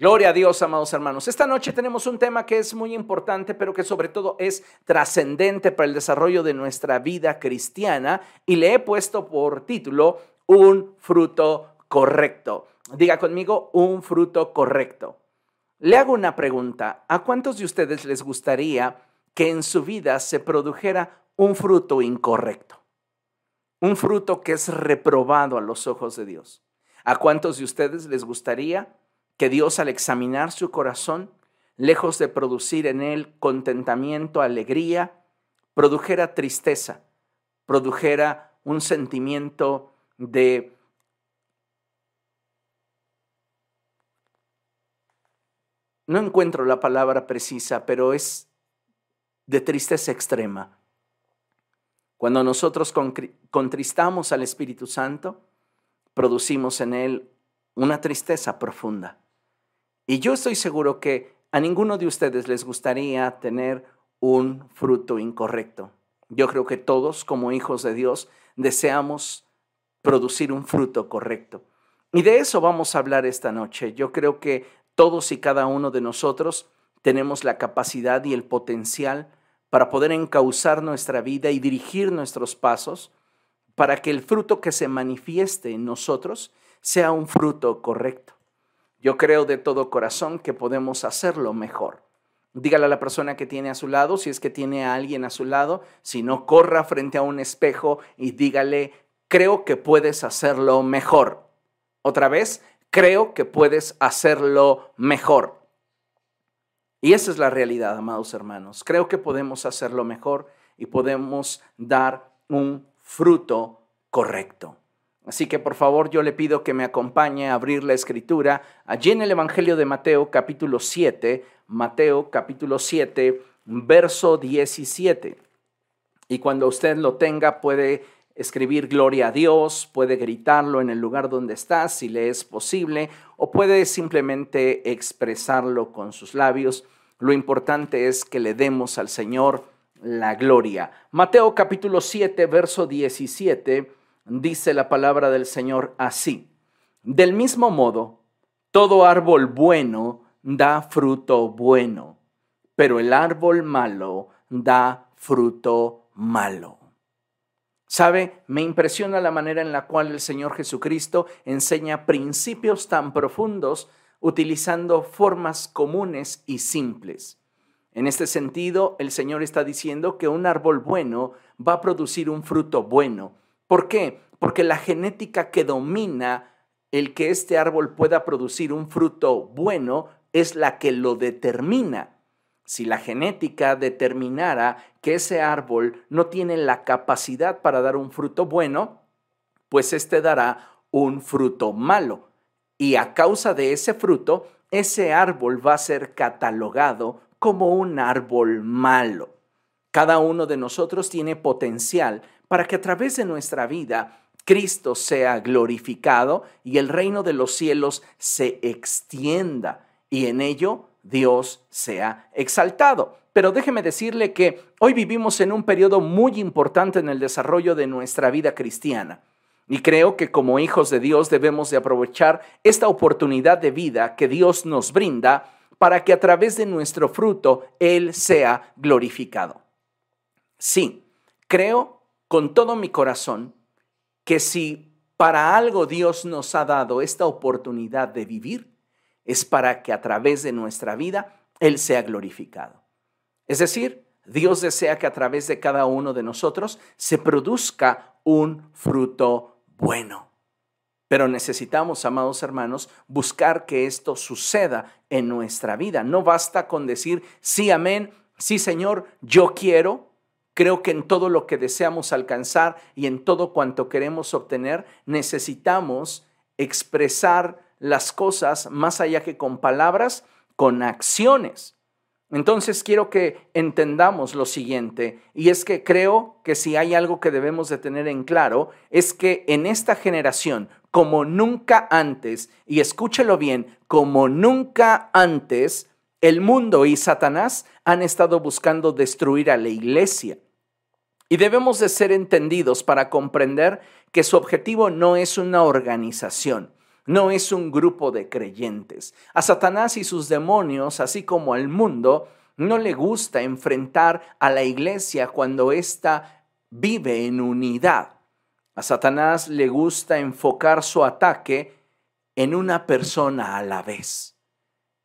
Gloria a Dios, amados hermanos. Esta noche tenemos un tema que es muy importante, pero que sobre todo es trascendente para el desarrollo de nuestra vida cristiana y le he puesto por título Un fruto correcto. Diga conmigo, un fruto correcto. Le hago una pregunta. ¿A cuántos de ustedes les gustaría que en su vida se produjera un fruto incorrecto? Un fruto que es reprobado a los ojos de Dios. ¿A cuántos de ustedes les gustaría que Dios al examinar su corazón, lejos de producir en él contentamiento, alegría, produjera tristeza, produjera un sentimiento de no encuentro la palabra precisa, pero es de tristeza extrema. Cuando nosotros contristamos al Espíritu Santo, producimos en él una tristeza profunda. Y yo estoy seguro que a ninguno de ustedes les gustaría tener un fruto incorrecto. Yo creo que todos como hijos de Dios deseamos producir un fruto correcto. Y de eso vamos a hablar esta noche. Yo creo que todos y cada uno de nosotros tenemos la capacidad y el potencial para poder encauzar nuestra vida y dirigir nuestros pasos para que el fruto que se manifieste en nosotros sea un fruto correcto. Yo creo de todo corazón que podemos hacerlo mejor. Dígale a la persona que tiene a su lado, si es que tiene a alguien a su lado, si no corra frente a un espejo y dígale, creo que puedes hacerlo mejor. Otra vez, creo que puedes hacerlo mejor. Y esa es la realidad, amados hermanos. Creo que podemos hacerlo mejor y podemos dar un fruto correcto. Así que por favor yo le pido que me acompañe a abrir la escritura allí en el Evangelio de Mateo capítulo 7, Mateo capítulo 7, verso 17. Y cuando usted lo tenga puede escribir gloria a Dios, puede gritarlo en el lugar donde está si le es posible o puede simplemente expresarlo con sus labios. Lo importante es que le demos al Señor la gloria. Mateo capítulo 7, verso 17 dice la palabra del Señor así. Del mismo modo, todo árbol bueno da fruto bueno, pero el árbol malo da fruto malo. ¿Sabe? Me impresiona la manera en la cual el Señor Jesucristo enseña principios tan profundos utilizando formas comunes y simples. En este sentido, el Señor está diciendo que un árbol bueno va a producir un fruto bueno, ¿Por qué? Porque la genética que domina el que este árbol pueda producir un fruto bueno es la que lo determina. Si la genética determinara que ese árbol no tiene la capacidad para dar un fruto bueno, pues éste dará un fruto malo. Y a causa de ese fruto, ese árbol va a ser catalogado como un árbol malo. Cada uno de nosotros tiene potencial para que a través de nuestra vida Cristo sea glorificado y el reino de los cielos se extienda y en ello Dios sea exaltado. Pero déjeme decirle que hoy vivimos en un periodo muy importante en el desarrollo de nuestra vida cristiana. Y creo que como hijos de Dios debemos de aprovechar esta oportunidad de vida que Dios nos brinda para que a través de nuestro fruto Él sea glorificado. Sí, creo con todo mi corazón que si para algo Dios nos ha dado esta oportunidad de vivir, es para que a través de nuestra vida Él sea glorificado. Es decir, Dios desea que a través de cada uno de nosotros se produzca un fruto bueno. Pero necesitamos, amados hermanos, buscar que esto suceda en nuestra vida. No basta con decir, sí, amén, sí, Señor, yo quiero, Creo que en todo lo que deseamos alcanzar y en todo cuanto queremos obtener, necesitamos expresar las cosas más allá que con palabras, con acciones. Entonces quiero que entendamos lo siguiente, y es que creo que si hay algo que debemos de tener en claro, es que en esta generación, como nunca antes, y escúchelo bien, como nunca antes, el mundo y Satanás han estado buscando destruir a la iglesia. Y debemos de ser entendidos para comprender que su objetivo no es una organización, no es un grupo de creyentes. A Satanás y sus demonios, así como al mundo, no le gusta enfrentar a la iglesia cuando ésta vive en unidad. A Satanás le gusta enfocar su ataque en una persona a la vez.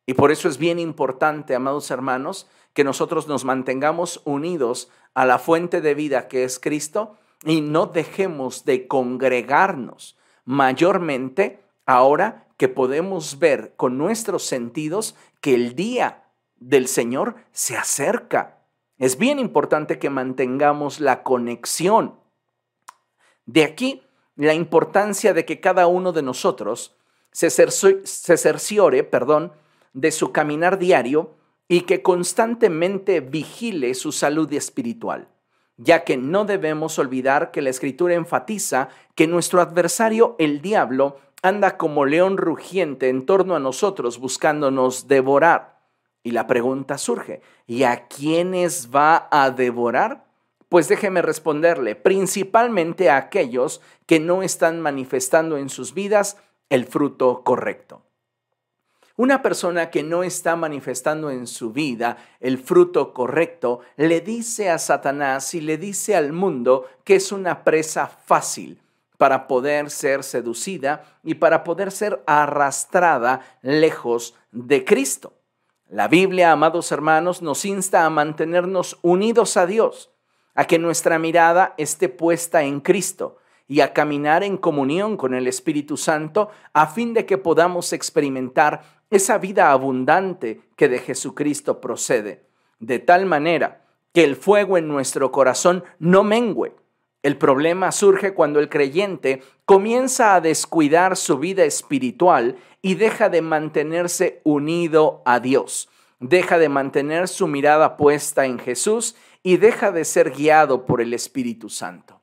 Y por eso es bien importante, amados hermanos, que nosotros nos mantengamos unidos a la fuente de vida que es Cristo y no dejemos de congregarnos mayormente ahora que podemos ver con nuestros sentidos que el día del Señor se acerca. Es bien importante que mantengamos la conexión. De aquí la importancia de que cada uno de nosotros se, cerciore, perdón, de su caminar diario y que constantemente vigile su salud espiritual, ya que no debemos olvidar que la escritura enfatiza que nuestro adversario, el diablo, anda como león rugiente en torno a nosotros buscándonos devorar. Y la pregunta surge, ¿y a quiénes va a devorar? Pues déjeme responderle, principalmente a aquellos que no están manifestando en sus vidas el fruto correcto. Una persona que no está manifestando en su vida el fruto correcto le dice a Satanás y le dice al mundo que es una presa fácil para poder ser seducida y para poder ser arrastrada lejos de Cristo. La Biblia, amados hermanos, nos insta a mantenernos unidos a Dios, a que nuestra mirada esté puesta en Cristo y a caminar en comunión con el Espíritu Santo a fin de que podamos experimentar esa vida abundante que de Jesucristo procede, de tal manera que el fuego en nuestro corazón no mengüe. El problema surge cuando el creyente comienza a descuidar su vida espiritual y deja de mantenerse unido a Dios, deja de mantener su mirada puesta en Jesús y deja de ser guiado por el Espíritu Santo.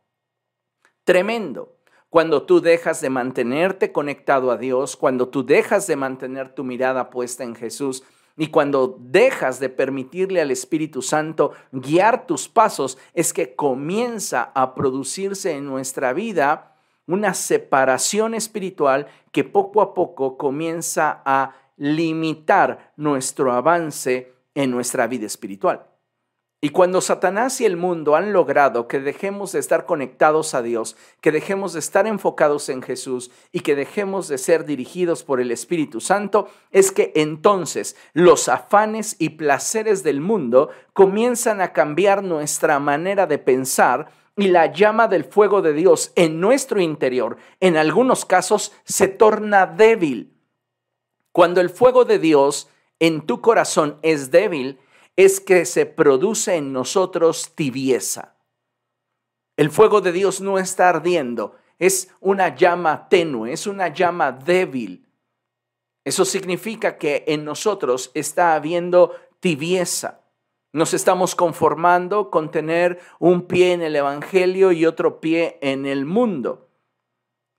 Tremendo. Cuando tú dejas de mantenerte conectado a Dios, cuando tú dejas de mantener tu mirada puesta en Jesús y cuando dejas de permitirle al Espíritu Santo guiar tus pasos, es que comienza a producirse en nuestra vida una separación espiritual que poco a poco comienza a limitar nuestro avance en nuestra vida espiritual. Y cuando Satanás y el mundo han logrado que dejemos de estar conectados a Dios, que dejemos de estar enfocados en Jesús y que dejemos de ser dirigidos por el Espíritu Santo, es que entonces los afanes y placeres del mundo comienzan a cambiar nuestra manera de pensar y la llama del fuego de Dios en nuestro interior, en algunos casos, se torna débil. Cuando el fuego de Dios en tu corazón es débil, es que se produce en nosotros tibieza. El fuego de Dios no está ardiendo, es una llama tenue, es una llama débil. Eso significa que en nosotros está habiendo tibieza. Nos estamos conformando con tener un pie en el Evangelio y otro pie en el mundo.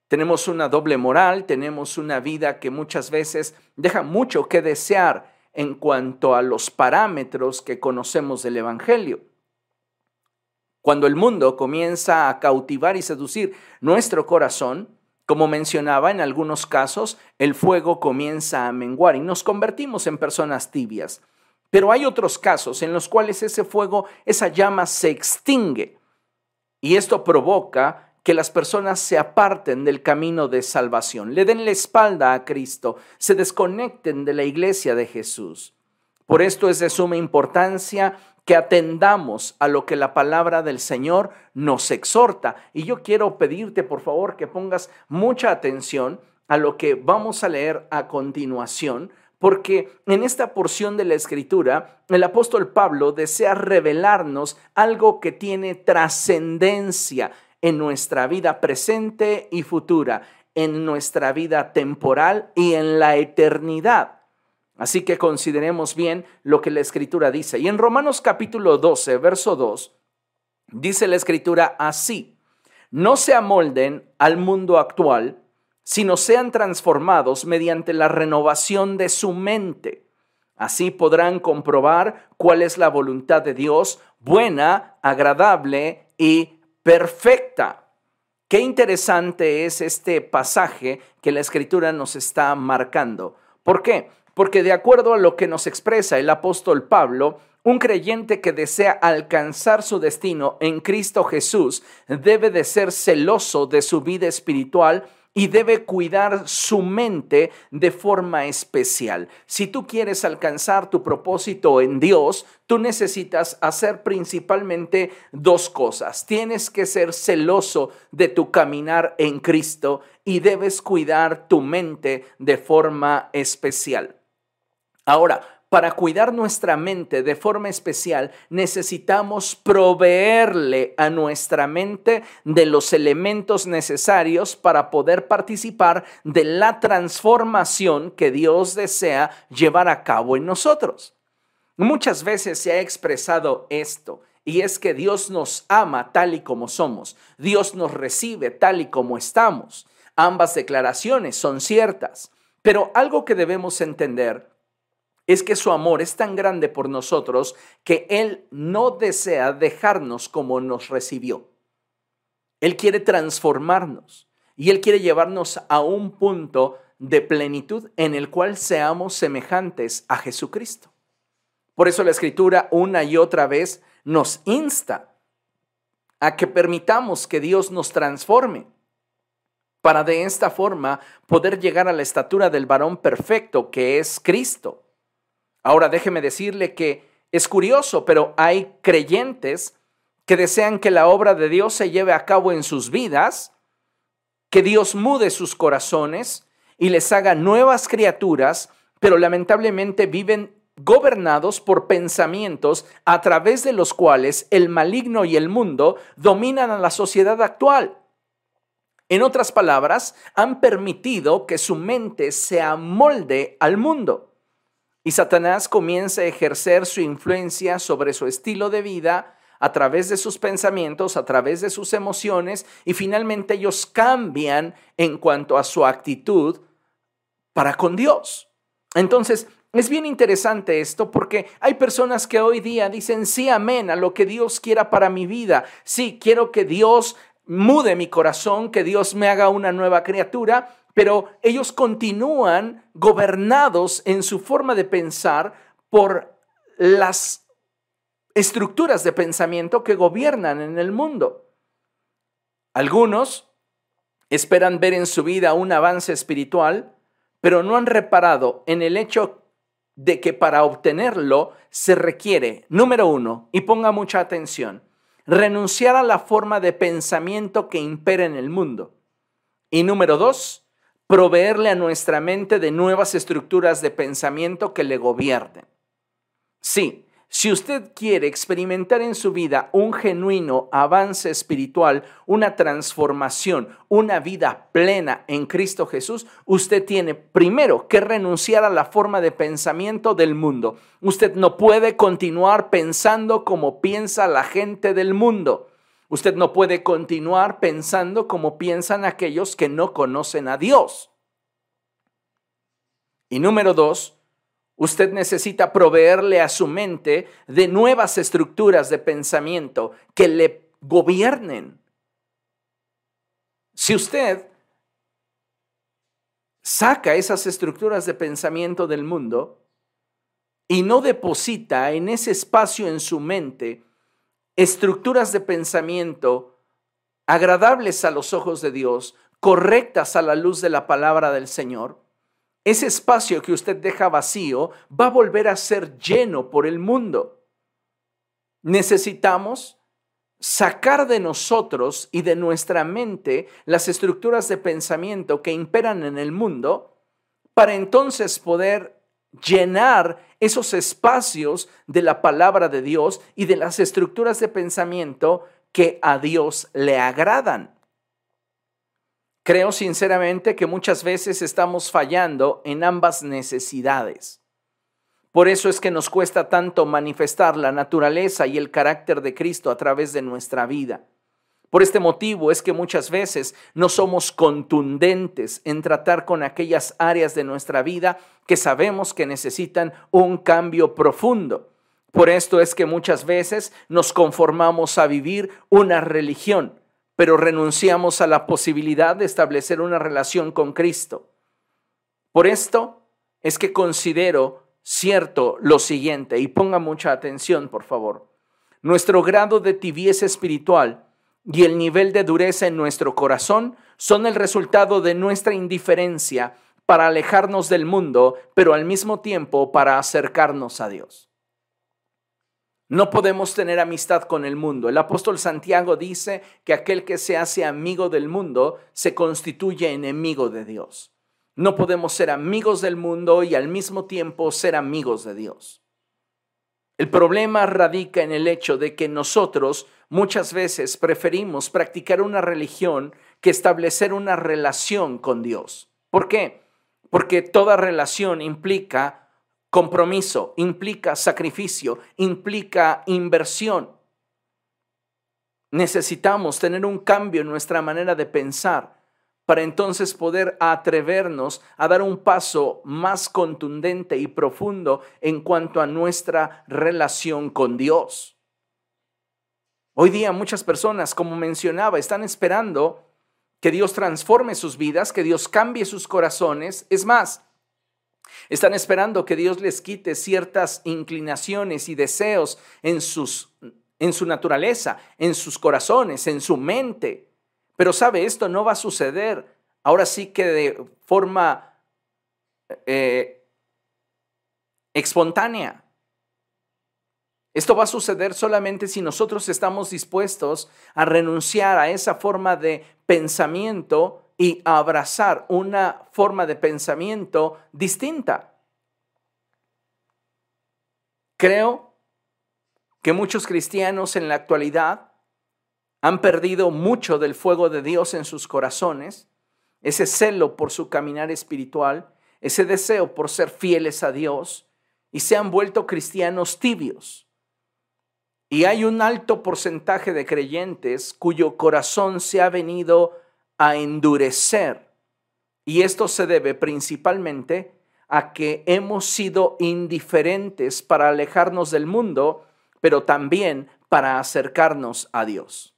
Tenemos una doble moral, tenemos una vida que muchas veces deja mucho que desear en cuanto a los parámetros que conocemos del Evangelio. Cuando el mundo comienza a cautivar y seducir nuestro corazón, como mencionaba, en algunos casos el fuego comienza a menguar y nos convertimos en personas tibias. Pero hay otros casos en los cuales ese fuego, esa llama se extingue y esto provoca que las personas se aparten del camino de salvación, le den la espalda a Cristo, se desconecten de la iglesia de Jesús. Por esto es de suma importancia que atendamos a lo que la palabra del Señor nos exhorta. Y yo quiero pedirte, por favor, que pongas mucha atención a lo que vamos a leer a continuación, porque en esta porción de la escritura el apóstol Pablo desea revelarnos algo que tiene trascendencia, en nuestra vida presente y futura, en nuestra vida temporal y en la eternidad. Así que consideremos bien lo que la escritura dice. Y en Romanos capítulo 12, verso 2, dice la escritura así, no se amolden al mundo actual, sino sean transformados mediante la renovación de su mente. Así podrán comprobar cuál es la voluntad de Dios, buena, agradable y perfecta. Qué interesante es este pasaje que la escritura nos está marcando. ¿Por qué? Porque de acuerdo a lo que nos expresa el apóstol Pablo, un creyente que desea alcanzar su destino en Cristo Jesús debe de ser celoso de su vida espiritual y debe cuidar su mente de forma especial. Si tú quieres alcanzar tu propósito en Dios, tú necesitas hacer principalmente dos cosas. Tienes que ser celoso de tu caminar en Cristo y debes cuidar tu mente de forma especial. Ahora, para cuidar nuestra mente de forma especial, necesitamos proveerle a nuestra mente de los elementos necesarios para poder participar de la transformación que Dios desea llevar a cabo en nosotros. Muchas veces se ha expresado esto. Y es que Dios nos ama tal y como somos. Dios nos recibe tal y como estamos. Ambas declaraciones son ciertas. Pero algo que debemos entender es que su amor es tan grande por nosotros que Él no desea dejarnos como nos recibió. Él quiere transformarnos y Él quiere llevarnos a un punto de plenitud en el cual seamos semejantes a Jesucristo. Por eso la escritura una y otra vez nos insta a que permitamos que Dios nos transforme para de esta forma poder llegar a la estatura del varón perfecto que es Cristo. Ahora déjeme decirle que es curioso, pero hay creyentes que desean que la obra de Dios se lleve a cabo en sus vidas, que Dios mude sus corazones y les haga nuevas criaturas, pero lamentablemente viven gobernados por pensamientos a través de los cuales el maligno y el mundo dominan a la sociedad actual. En otras palabras, han permitido que su mente se amolde al mundo. Y Satanás comienza a ejercer su influencia sobre su estilo de vida a través de sus pensamientos, a través de sus emociones, y finalmente ellos cambian en cuanto a su actitud para con Dios. Entonces, es bien interesante esto porque hay personas que hoy día dicen sí, amén, a lo que Dios quiera para mi vida. Sí, quiero que Dios mude mi corazón, que Dios me haga una nueva criatura, pero ellos continúan gobernados en su forma de pensar por las estructuras de pensamiento que gobiernan en el mundo. Algunos esperan ver en su vida un avance espiritual, pero no han reparado en el hecho de que para obtenerlo se requiere, número uno, y ponga mucha atención, renunciar a la forma de pensamiento que impera en el mundo. Y número dos, proveerle a nuestra mente de nuevas estructuras de pensamiento que le gobiernen. Sí, si usted quiere experimentar en su vida un genuino avance espiritual, una transformación, una vida plena en Cristo Jesús, usted tiene primero que renunciar a la forma de pensamiento del mundo. Usted no puede continuar pensando como piensa la gente del mundo. Usted no puede continuar pensando como piensan aquellos que no conocen a Dios. Y número dos, usted necesita proveerle a su mente de nuevas estructuras de pensamiento que le gobiernen. Si usted saca esas estructuras de pensamiento del mundo y no deposita en ese espacio en su mente estructuras de pensamiento agradables a los ojos de Dios, correctas a la luz de la palabra del Señor, ese espacio que usted deja vacío va a volver a ser lleno por el mundo. Necesitamos sacar de nosotros y de nuestra mente las estructuras de pensamiento que imperan en el mundo para entonces poder llenar esos espacios de la palabra de Dios y de las estructuras de pensamiento que a Dios le agradan. Creo sinceramente que muchas veces estamos fallando en ambas necesidades. Por eso es que nos cuesta tanto manifestar la naturaleza y el carácter de Cristo a través de nuestra vida. Por este motivo es que muchas veces no somos contundentes en tratar con aquellas áreas de nuestra vida que sabemos que necesitan un cambio profundo. Por esto es que muchas veces nos conformamos a vivir una religión, pero renunciamos a la posibilidad de establecer una relación con Cristo. Por esto es que considero cierto lo siguiente, y ponga mucha atención, por favor. Nuestro grado de tibieza espiritual y el nivel de dureza en nuestro corazón son el resultado de nuestra indiferencia para alejarnos del mundo, pero al mismo tiempo para acercarnos a Dios. No podemos tener amistad con el mundo. El apóstol Santiago dice que aquel que se hace amigo del mundo se constituye enemigo de Dios. No podemos ser amigos del mundo y al mismo tiempo ser amigos de Dios. El problema radica en el hecho de que nosotros muchas veces preferimos practicar una religión que establecer una relación con Dios. ¿Por qué? Porque toda relación implica Compromiso implica sacrificio, implica inversión. Necesitamos tener un cambio en nuestra manera de pensar para entonces poder atrevernos a dar un paso más contundente y profundo en cuanto a nuestra relación con Dios. Hoy día muchas personas, como mencionaba, están esperando que Dios transforme sus vidas, que Dios cambie sus corazones. Es más, están esperando que Dios les quite ciertas inclinaciones y deseos en, sus, en su naturaleza, en sus corazones, en su mente. Pero sabe, esto no va a suceder. Ahora sí que de forma eh, espontánea. Esto va a suceder solamente si nosotros estamos dispuestos a renunciar a esa forma de pensamiento y abrazar una forma de pensamiento distinta. Creo que muchos cristianos en la actualidad han perdido mucho del fuego de Dios en sus corazones, ese celo por su caminar espiritual, ese deseo por ser fieles a Dios, y se han vuelto cristianos tibios. Y hay un alto porcentaje de creyentes cuyo corazón se ha venido a endurecer. Y esto se debe principalmente a que hemos sido indiferentes para alejarnos del mundo, pero también para acercarnos a Dios.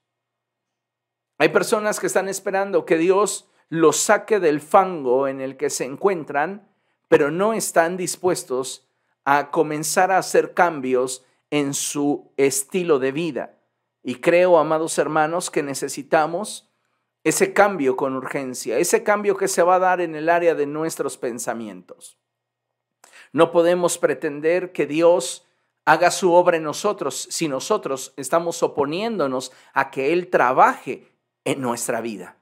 Hay personas que están esperando que Dios los saque del fango en el que se encuentran, pero no están dispuestos a comenzar a hacer cambios en su estilo de vida. Y creo, amados hermanos, que necesitamos ese cambio con urgencia, ese cambio que se va a dar en el área de nuestros pensamientos. No podemos pretender que Dios haga su obra en nosotros si nosotros estamos oponiéndonos a que Él trabaje en nuestra vida.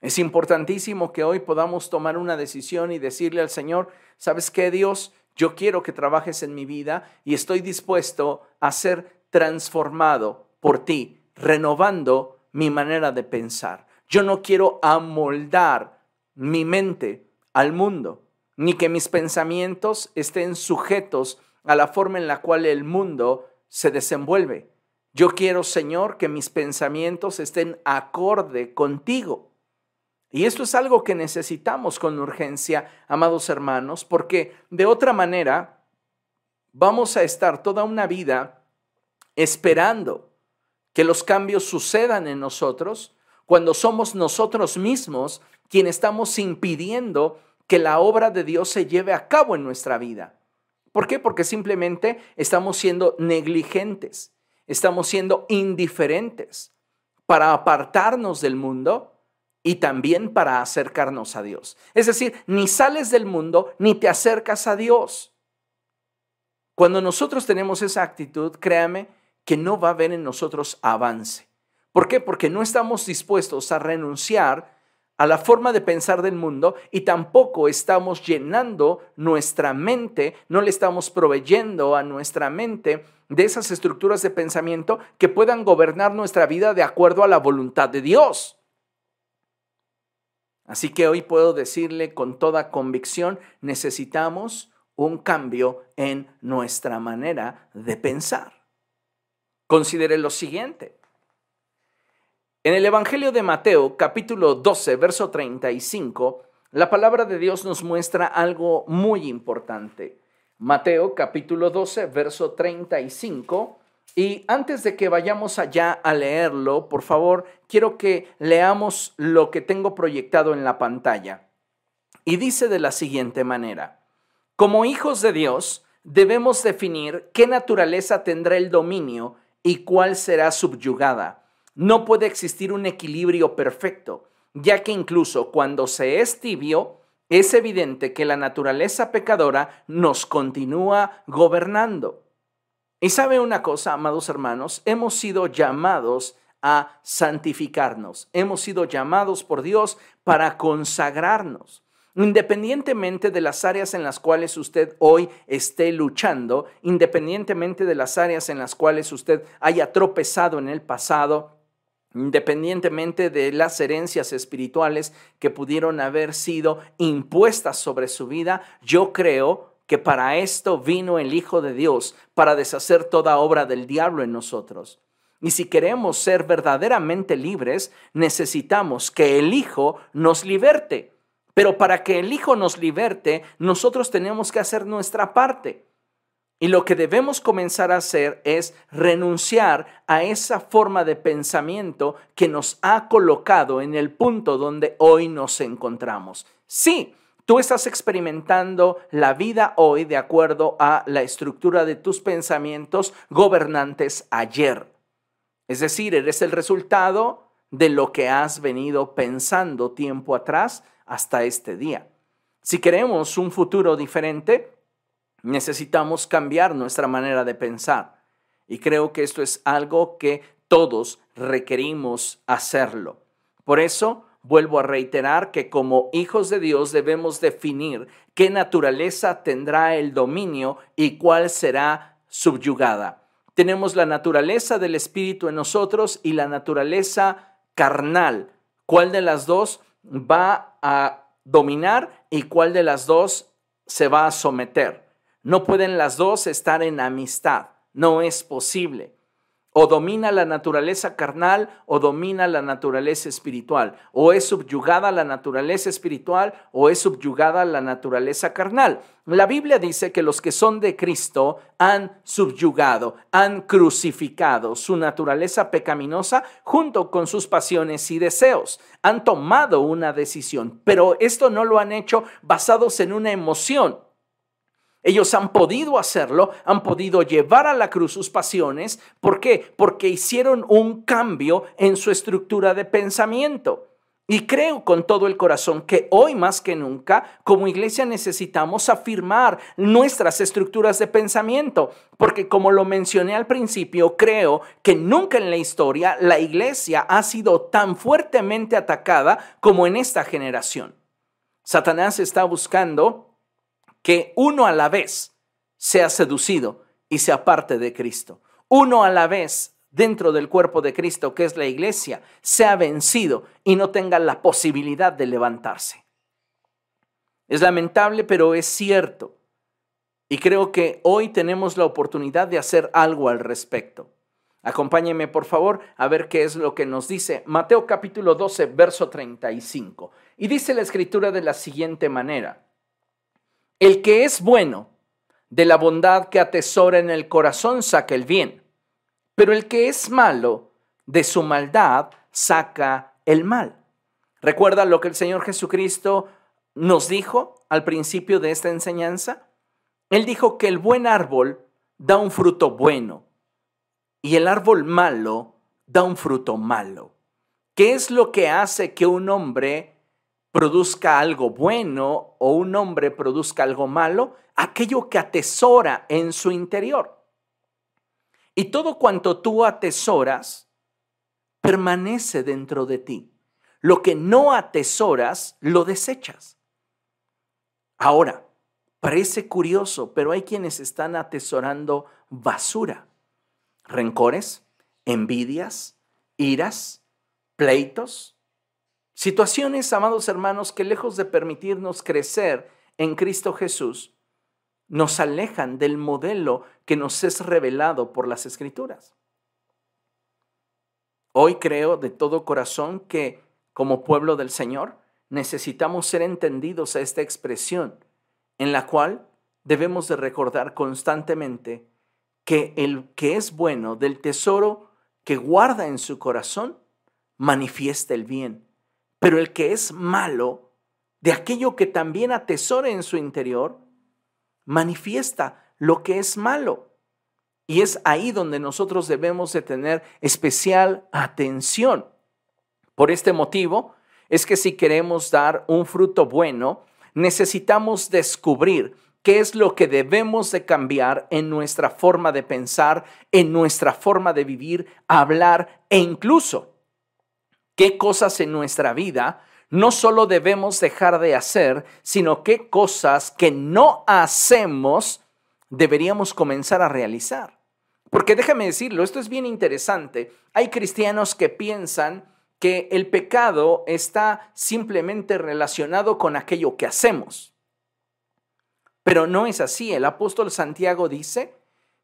Es importantísimo que hoy podamos tomar una decisión y decirle al Señor, ¿sabes qué Dios? Yo quiero que trabajes en mi vida y estoy dispuesto a ser transformado por ti, renovando mi manera de pensar. Yo no quiero amoldar mi mente al mundo, ni que mis pensamientos estén sujetos a la forma en la cual el mundo se desenvuelve. Yo quiero, Señor, que mis pensamientos estén acorde contigo. Y esto es algo que necesitamos con urgencia, amados hermanos, porque de otra manera vamos a estar toda una vida esperando que los cambios sucedan en nosotros cuando somos nosotros mismos quienes estamos impidiendo que la obra de Dios se lleve a cabo en nuestra vida. ¿Por qué? Porque simplemente estamos siendo negligentes, estamos siendo indiferentes para apartarnos del mundo y también para acercarnos a Dios. Es decir, ni sales del mundo ni te acercas a Dios. Cuando nosotros tenemos esa actitud, créame, que no va a haber en nosotros avance. ¿Por qué? Porque no estamos dispuestos a renunciar a la forma de pensar del mundo y tampoco estamos llenando nuestra mente, no le estamos proveyendo a nuestra mente de esas estructuras de pensamiento que puedan gobernar nuestra vida de acuerdo a la voluntad de Dios. Así que hoy puedo decirle con toda convicción, necesitamos un cambio en nuestra manera de pensar. Considere lo siguiente. En el Evangelio de Mateo, capítulo 12, verso 35, la palabra de Dios nos muestra algo muy importante. Mateo, capítulo 12, verso 35, Y antes de que vayamos allá a leerlo, por favor, quiero que leamos lo que tengo proyectado en la pantalla. Y dice de la siguiente manera, como hijos de Dios, debemos definir qué naturaleza tendrá el dominio y cuál será subyugada. No puede existir un equilibrio perfecto, ya que incluso cuando se es tibio, es evidente que la naturaleza pecadora nos continúa gobernando. Y sabe una cosa, amados hermanos, hemos sido llamados a santificarnos, hemos sido llamados por Dios para consagrarnos. Independientemente de las áreas en las cuales usted hoy esté luchando, independientemente de las áreas en las cuales usted haya tropezado en el pasado, independientemente de las herencias espirituales que pudieron haber sido impuestas sobre su vida, yo creo que para esto vino el Hijo de Dios, para deshacer toda obra del diablo en nosotros. Y si queremos ser verdaderamente libres, necesitamos que el Hijo nos liberte. Pero para que el Hijo nos liberte, nosotros tenemos que hacer nuestra parte. Y lo que debemos comenzar a hacer es renunciar a esa forma de pensamiento que nos ha colocado en el punto donde hoy nos encontramos. Sí, Tú estás experimentando la vida hoy de acuerdo a la estructura de tus pensamientos gobernantes ayer. Es decir, eres el resultado de lo que has venido pensando tiempo atrás hasta este día. Si queremos un futuro diferente, necesitamos cambiar nuestra manera de pensar. Y creo que esto es algo que todos requerimos hacerlo. Por eso, vuelvo a reiterar que como hijos de Dios debemos definir qué naturaleza tendrá el dominio y cuál será subyugada. Tenemos la naturaleza del Espíritu en nosotros y la naturaleza carnal. ¿Cuál de las dos va a dominar y cuál de las dos se va a someter? No pueden las dos estar en amistad, no es posible. O domina la naturaleza carnal o domina la naturaleza espiritual. O es subyugada la naturaleza espiritual o es subyugada la naturaleza carnal. La Biblia dice que los que son de Cristo han subyugado, han crucificado su naturaleza pecaminosa junto con sus pasiones y deseos. Han tomado una decisión, pero esto no lo han hecho basados en una emoción ellos han podido hacerlo, han podido llevar a la cruz sus pasiones. ¿Por qué? Porque hicieron un cambio en su estructura de pensamiento. Y creo con todo el corazón que hoy más que nunca, como iglesia, necesitamos afirmar nuestras estructuras de pensamiento, porque como lo mencioné al principio, creo que nunca en la historia la iglesia ha sido tan fuertemente atacada como en esta generación. Satanás está buscando que uno a la vez sea seducido y sea parte de Cristo. Uno a la vez dentro del cuerpo de Cristo, que es la iglesia, sea vencido y no tenga la posibilidad de levantarse. Es lamentable, pero es cierto. Y creo que hoy tenemos la oportunidad de hacer algo al respecto. Acompáñeme, por favor, a ver qué es lo que nos dice Mateo capítulo 12, verso 35. Y dice la escritura de la siguiente manera. El que es bueno, de la bondad que atesora en el corazón saca el bien, pero el que es malo, de su maldad saca el mal. ¿Recuerda lo que el Señor Jesucristo nos dijo al principio de esta enseñanza? Él dijo que el buen árbol da un fruto bueno y el árbol malo da un fruto malo. ¿Qué es lo que hace que un hombre produzca algo bueno o un hombre produzca algo malo, aquello que atesora en su interior. Y todo cuanto tú atesoras permanece dentro de ti. Lo que no atesoras, lo desechas. Ahora, parece curioso, pero hay quienes están atesorando basura. Rencores, envidias, iras, pleitos, Situaciones, amados hermanos, que lejos de permitirnos crecer en Cristo Jesús, nos alejan del modelo que nos es revelado por las Escrituras. Hoy creo de todo corazón que como pueblo del Señor necesitamos ser entendidos a esta expresión en la cual debemos de recordar constantemente que el que es bueno del tesoro que guarda en su corazón manifiesta el bien, pero el que es malo de aquello que también atesora en su interior manifiesta lo que es malo. Y es ahí donde nosotros debemos de tener especial atención. Por este motivo es que si queremos dar un fruto bueno, necesitamos descubrir qué es lo que debemos de cambiar en nuestra forma de pensar, en nuestra forma de vivir, hablar e incluso qué cosas en nuestra vida no solo debemos dejar de hacer, sino qué cosas que no hacemos deberíamos comenzar a realizar. Porque déjame decirlo, esto es bien interesante. Hay cristianos que piensan que el pecado está simplemente relacionado con aquello que hacemos. Pero no es así. El apóstol Santiago dice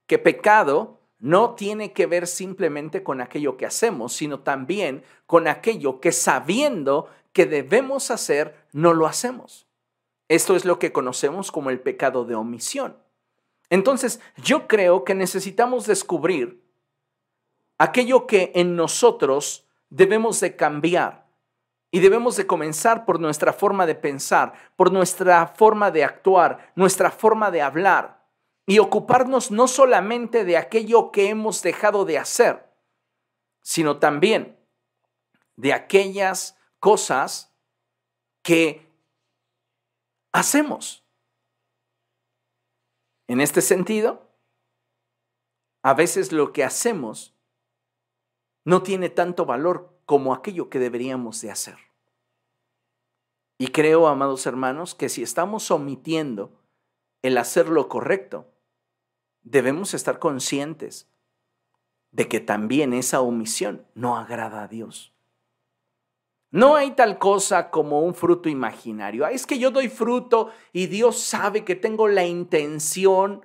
que pecado no tiene que ver simplemente con aquello que hacemos, sino también con aquello que sabiendo que debemos hacer, no lo hacemos. Esto es lo que conocemos como el pecado de omisión. Entonces, yo creo que necesitamos descubrir aquello que en nosotros debemos de cambiar y debemos de comenzar por nuestra forma de pensar, por nuestra forma de actuar, nuestra forma de hablar y ocuparnos no solamente de aquello que hemos dejado de hacer, sino también de aquellas cosas que hacemos. En este sentido, a veces lo que hacemos no tiene tanto valor como aquello que deberíamos de hacer. Y creo, amados hermanos, que si estamos omitiendo el hacer lo correcto, debemos estar conscientes de que también esa omisión no agrada a Dios. No hay tal cosa como un fruto imaginario. Es que yo doy fruto y Dios sabe que tengo la intención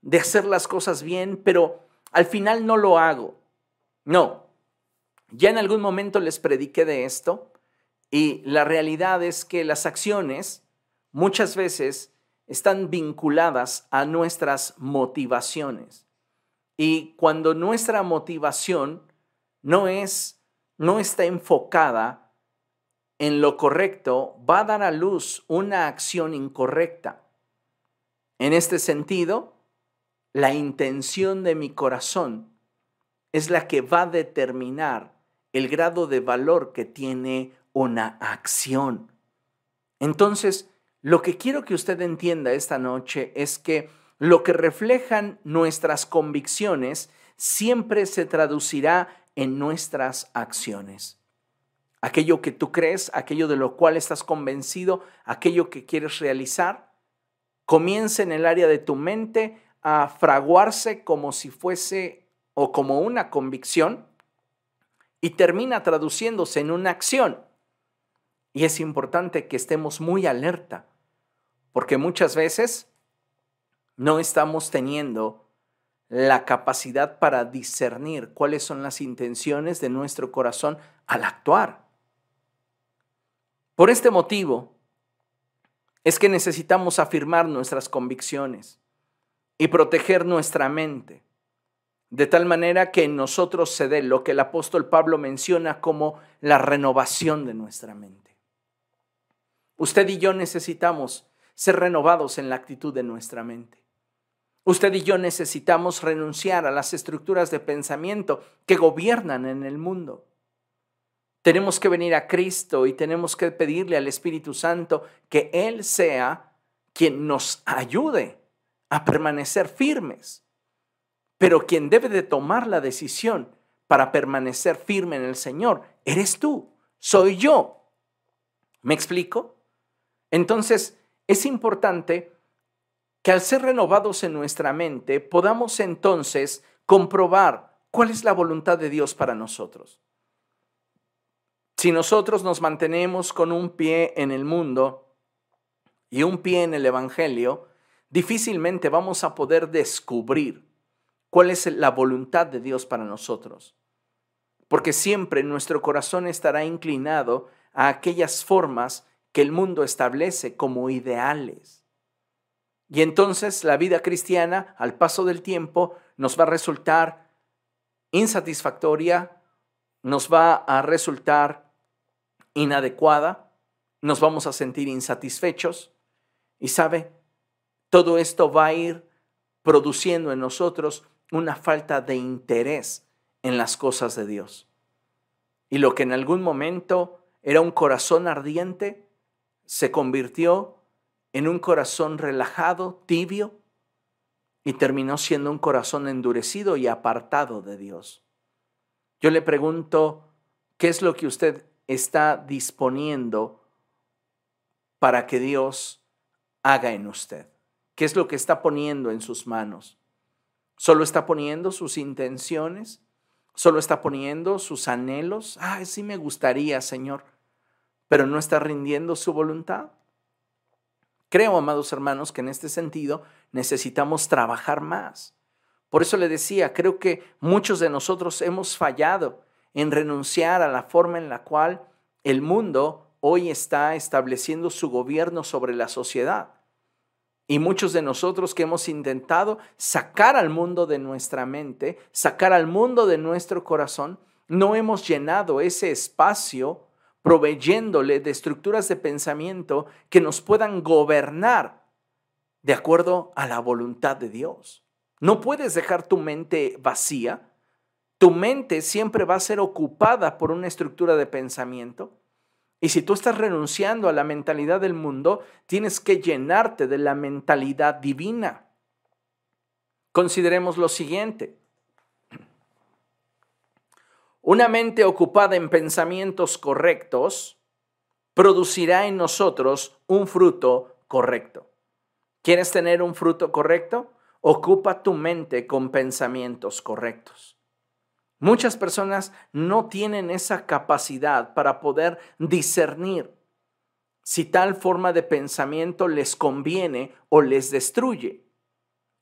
de hacer las cosas bien, pero al final no lo hago. No. Ya en algún momento les prediqué de esto y la realidad es que las acciones muchas veces están vinculadas a nuestras motivaciones. Y cuando nuestra motivación no es no está enfocada en lo correcto va a dar a luz una acción incorrecta. En este sentido, la intención de mi corazón es la que va a determinar el grado de valor que tiene una acción. Entonces, lo que quiero que usted entienda esta noche es que lo que reflejan nuestras convicciones siempre se traducirá en nuestras acciones aquello que tú crees, aquello de lo cual estás convencido, aquello que quieres realizar, comienza en el área de tu mente a fraguarse como si fuese o como una convicción y termina traduciéndose en una acción. Y es importante que estemos muy alerta, porque muchas veces no estamos teniendo la capacidad para discernir cuáles son las intenciones de nuestro corazón al actuar. Por este motivo es que necesitamos afirmar nuestras convicciones y proteger nuestra mente, de tal manera que en nosotros se dé lo que el apóstol Pablo menciona como la renovación de nuestra mente. Usted y yo necesitamos ser renovados en la actitud de nuestra mente. Usted y yo necesitamos renunciar a las estructuras de pensamiento que gobiernan en el mundo. Tenemos que venir a Cristo y tenemos que pedirle al Espíritu Santo que Él sea quien nos ayude a permanecer firmes. Pero quien debe de tomar la decisión para permanecer firme en el Señor, eres tú, soy yo. ¿Me explico? Entonces, es importante que al ser renovados en nuestra mente podamos entonces comprobar cuál es la voluntad de Dios para nosotros. Si nosotros nos mantenemos con un pie en el mundo y un pie en el Evangelio, difícilmente vamos a poder descubrir cuál es la voluntad de Dios para nosotros. Porque siempre nuestro corazón estará inclinado a aquellas formas que el mundo establece como ideales. Y entonces la vida cristiana, al paso del tiempo, nos va a resultar insatisfactoria, nos va a resultar inadecuada, nos vamos a sentir insatisfechos. Y sabe, todo esto va a ir produciendo en nosotros una falta de interés en las cosas de Dios. Y lo que en algún momento era un corazón ardiente, se convirtió en un corazón relajado, tibio, y terminó siendo un corazón endurecido y apartado de Dios. Yo le pregunto, ¿qué es lo que usted está disponiendo para que Dios haga en usted? ¿Qué es lo que está poniendo en sus manos? ¿Solo está poniendo sus intenciones? ¿Solo está poniendo sus anhelos? Ah, sí me gustaría, Señor, pero no está rindiendo su voluntad. Creo, amados hermanos, que en este sentido necesitamos trabajar más. Por eso le decía, creo que muchos de nosotros hemos fallado en renunciar a la forma en la cual el mundo hoy está estableciendo su gobierno sobre la sociedad. Y muchos de nosotros que hemos intentado sacar al mundo de nuestra mente, sacar al mundo de nuestro corazón, no hemos llenado ese espacio proveyéndole de estructuras de pensamiento que nos puedan gobernar de acuerdo a la voluntad de Dios. No puedes dejar tu mente vacía. Tu mente siempre va a ser ocupada por una estructura de pensamiento y si tú estás renunciando a la mentalidad del mundo, tienes que llenarte de la mentalidad divina. Consideremos lo siguiente. Una mente ocupada en pensamientos correctos producirá en nosotros un fruto correcto. ¿Quieres tener un fruto correcto? Ocupa tu mente con pensamientos correctos. Muchas personas no tienen esa capacidad para poder discernir si tal forma de pensamiento les conviene o les destruye.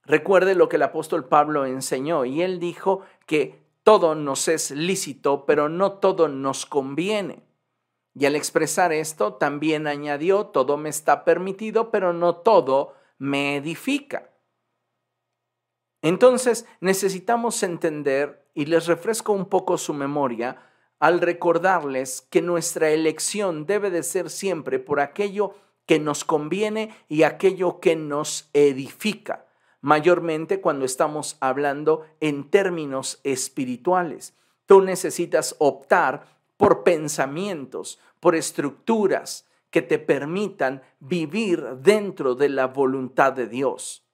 Recuerde lo que el apóstol Pablo enseñó y él dijo que todo nos es lícito, pero no todo nos conviene. Y al expresar esto, también añadió, todo me está permitido, pero no todo me edifica. Entonces necesitamos entender, y les refresco un poco su memoria, al recordarles que nuestra elección debe de ser siempre por aquello que nos conviene y aquello que nos edifica, mayormente cuando estamos hablando en términos espirituales. Tú necesitas optar por pensamientos, por estructuras que te permitan vivir dentro de la voluntad de Dios.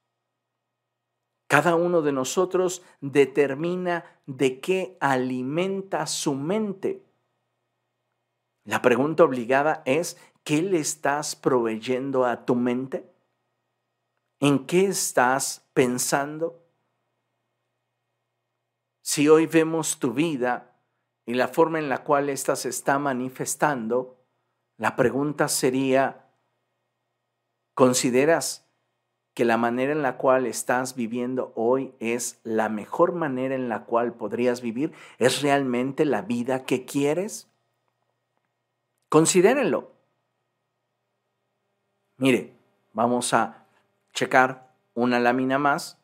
Cada uno de nosotros determina de qué alimenta su mente. La pregunta obligada es, ¿qué le estás proveyendo a tu mente? ¿En qué estás pensando? Si hoy vemos tu vida y la forma en la cual ésta se está manifestando, la pregunta sería, ¿consideras que la manera en la cual estás viviendo hoy es la mejor manera en la cual podrías vivir? ¿Es realmente la vida que quieres? Considérenlo. Mire, vamos a checar una lámina más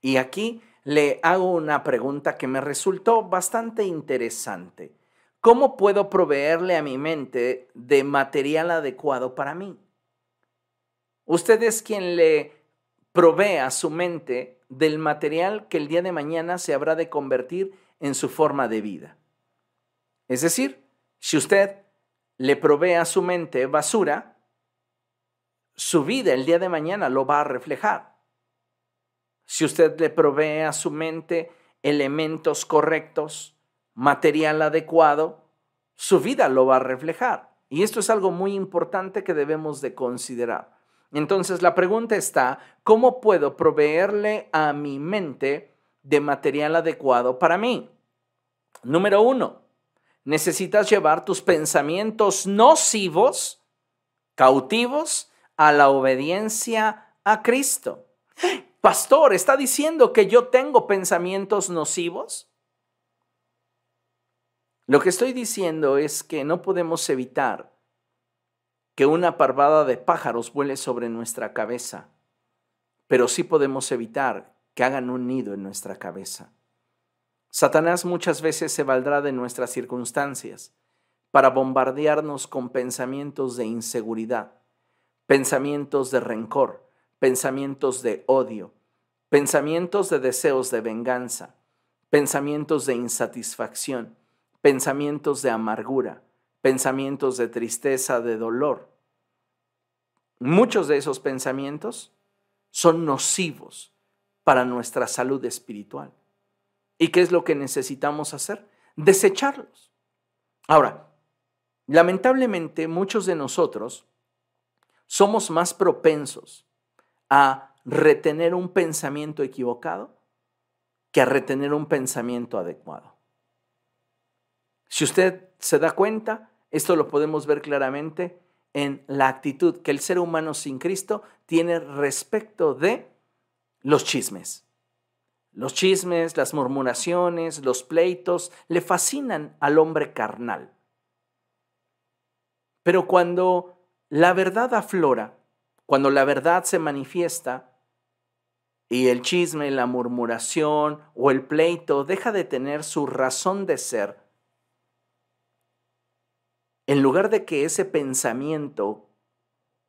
y aquí le hago una pregunta que me resultó bastante interesante. ¿Cómo puedo proveerle a mi mente de material adecuado para mí? Usted es quien le provee a su mente del material que el día de mañana se habrá de convertir en su forma de vida. Es decir, si usted le provee a su mente basura, su vida el día de mañana lo va a reflejar. Si usted le provee a su mente elementos correctos, material adecuado, su vida lo va a reflejar. Y esto es algo muy importante que debemos de considerar. Entonces la pregunta está, ¿cómo puedo proveerle a mi mente de material adecuado para mí? Número uno, necesitas llevar tus pensamientos nocivos, cautivos, a la obediencia a Cristo. Pastor, ¿está diciendo que yo tengo pensamientos nocivos? Lo que estoy diciendo es que no podemos evitar que una parvada de pájaros vuele sobre nuestra cabeza. pero sí podemos evitar que hagan un nido en nuestra cabeza. Satanás muchas veces se valdrá de nuestras circunstancias para bombardearnos con pensamientos de inseguridad, pensamientos de rencor, pensamientos de odio, pensamientos de deseos de venganza, pensamientos de insatisfacción, pensamientos de amargura, pensamientos de tristeza, de dolor. Muchos de esos pensamientos son nocivos para nuestra salud espiritual. ¿Y qué es lo que necesitamos hacer? Desecharlos. Ahora, lamentablemente muchos de nosotros somos más propensos a retener un pensamiento equivocado que a retener un pensamiento adecuado. Si usted se da cuenta, esto lo podemos ver claramente en la actitud que el ser humano sin Cristo tiene respecto de los chismes. Los chismes, las murmuraciones, los pleitos le fascinan al hombre carnal. Pero cuando la verdad aflora, cuando la verdad se manifiesta y el chisme, la murmuración o el pleito deja de tener su razón de ser, en lugar de que ese pensamiento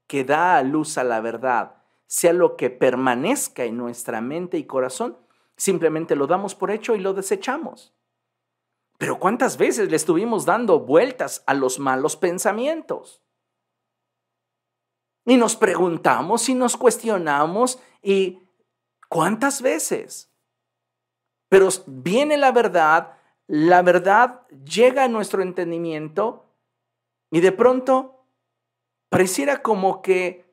que da a luz a la verdad sea lo que permanezca en nuestra mente y corazón, simplemente lo damos por hecho y lo desechamos. Pero ¿cuántas veces le estuvimos dando vueltas a los malos pensamientos? Y nos preguntamos y nos cuestionamos y ¿cuántas veces? Pero viene la verdad, la verdad llega a nuestro entendimiento y de pronto pareciera como que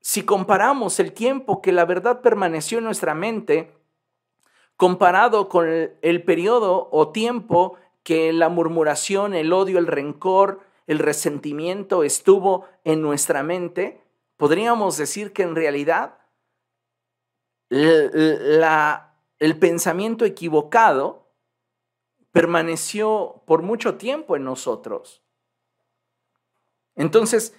si comparamos el tiempo que la verdad permaneció en nuestra mente, comparado con el, periodo o tiempo que la murmuración, el odio, el rencor, el resentimiento estuvo en nuestra mente, podríamos decir que en realidad el pensamiento equivocado permaneció por mucho tiempo en nosotros. Entonces,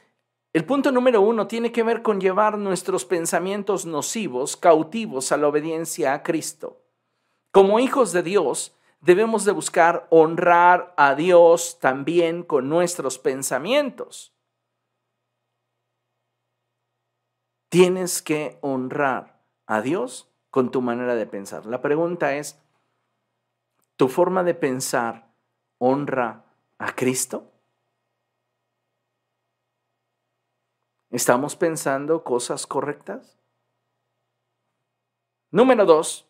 el punto número uno tiene que ver con llevar nuestros pensamientos nocivos cautivos a la obediencia a Cristo. Como hijos de Dios, debemos de buscar honrar a Dios también con nuestros pensamientos. Tienes que honrar a Dios con tu manera de pensar. La pregunta es, ¿tu forma de pensar honra a Cristo? ¿Estamos pensando cosas correctas? Número dos,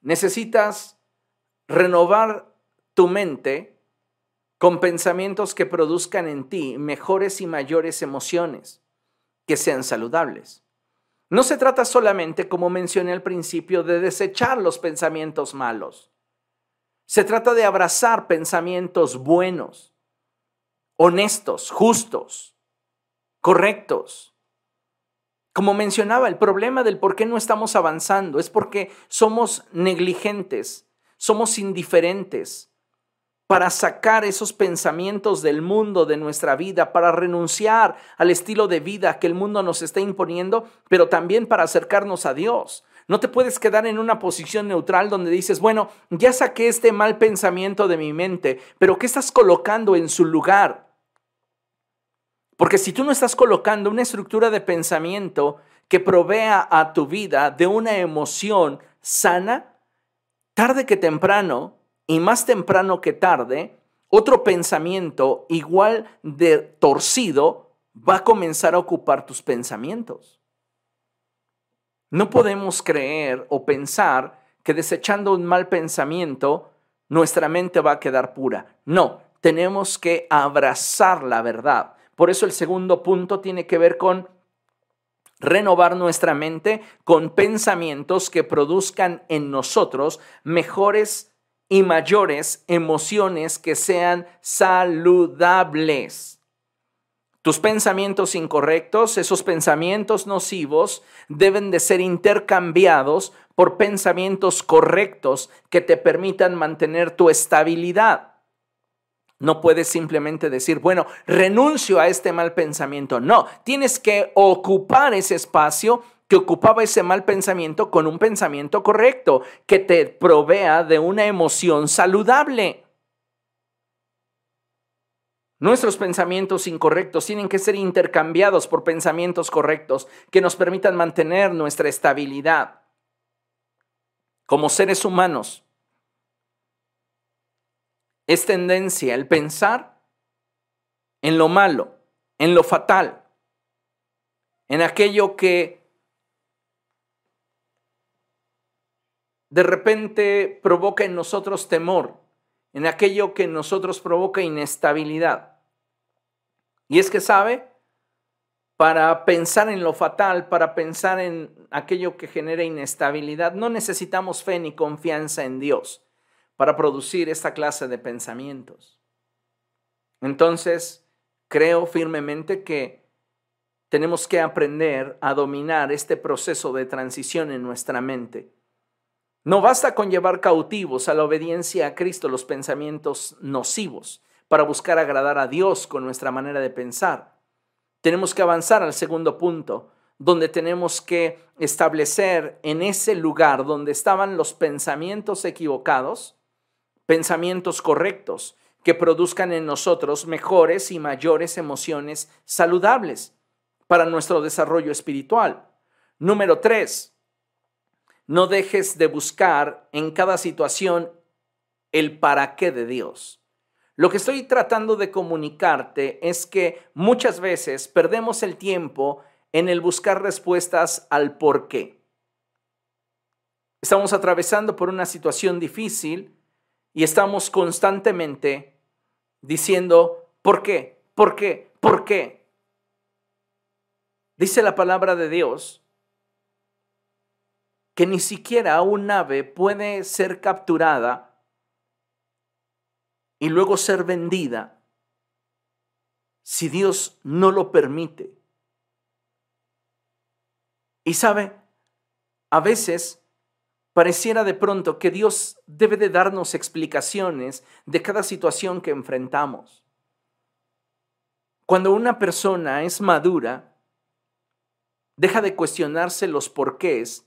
necesitas renovar tu mente con pensamientos que produzcan en ti mejores y mayores emociones, que sean saludables. No se trata solamente, como mencioné al principio, de desechar los pensamientos malos. Se trata de abrazar pensamientos buenos, honestos, justos, correctos. Como mencionaba, el problema del por qué no estamos avanzando es porque somos negligentes, somos indiferentes para sacar esos pensamientos del mundo de nuestra vida, para renunciar al estilo de vida que el mundo nos está imponiendo, pero también para acercarnos a Dios. No te puedes quedar en una posición neutral donde dices, bueno, ya saqué este mal pensamiento de mi mente, pero ¿qué estás colocando en su lugar? Porque si tú no estás colocando una estructura de pensamiento que provea a tu vida de una emoción sana, tarde que temprano, y más temprano que tarde, otro pensamiento igual de torcido va a comenzar a ocupar tus pensamientos. No podemos creer o pensar que desechando un mal pensamiento, nuestra mente va a quedar pura. No, tenemos que abrazar la verdad. Por eso el segundo punto tiene que ver con renovar nuestra mente con pensamientos que produzcan en nosotros mejores y mayores emociones que sean saludables. Tus pensamientos incorrectos, esos pensamientos nocivos, deben de ser intercambiados por pensamientos correctos que te permitan mantener tu estabilidad. No puedes simplemente decir, bueno, renuncio a este mal pensamiento. No, tienes que ocupar ese espacio que ocupaba ese mal pensamiento con un pensamiento correcto, que te provea de una emoción saludable. Nuestros pensamientos incorrectos tienen que ser intercambiados por pensamientos correctos que nos permitan mantener nuestra estabilidad como seres humanos. Es tendencia el pensar en lo malo, en lo fatal, en aquello que de repente provoca en nosotros temor, en aquello que en nosotros provoca inestabilidad. Y es que sabe, para pensar en lo fatal, para pensar en aquello que genera inestabilidad, no necesitamos fe ni confianza en Dios para producir esta clase de pensamientos. Entonces, creo firmemente que tenemos que aprender a dominar este proceso de transición en nuestra mente no basta con llevar cautivos a la obediencia a Cristo los pensamientos nocivos para buscar agradar a Dios con nuestra manera de pensar. Tenemos que avanzar al segundo punto, donde tenemos que establecer en ese lugar donde estaban los pensamientos equivocados, pensamientos correctos que produzcan en nosotros mejores y mayores emociones saludables para nuestro desarrollo espiritual. Número tres, no dejes de buscar en cada situación el para qué de Dios. Lo que estoy tratando de comunicarte es que muchas veces perdemos el tiempo en el buscar respuestas al por qué. Estamos atravesando por una situación difícil y estamos constantemente diciendo, ¿por qué? ¿Por qué? ¿Por qué? Dice la palabra de Dios que ni siquiera un ave puede ser capturada y luego ser vendida si Dios no lo permite. Y sabe, a veces pareciera de pronto que Dios debe de darnos explicaciones de cada situación que enfrentamos. Cuando una persona es madura, deja de cuestionarse los porqués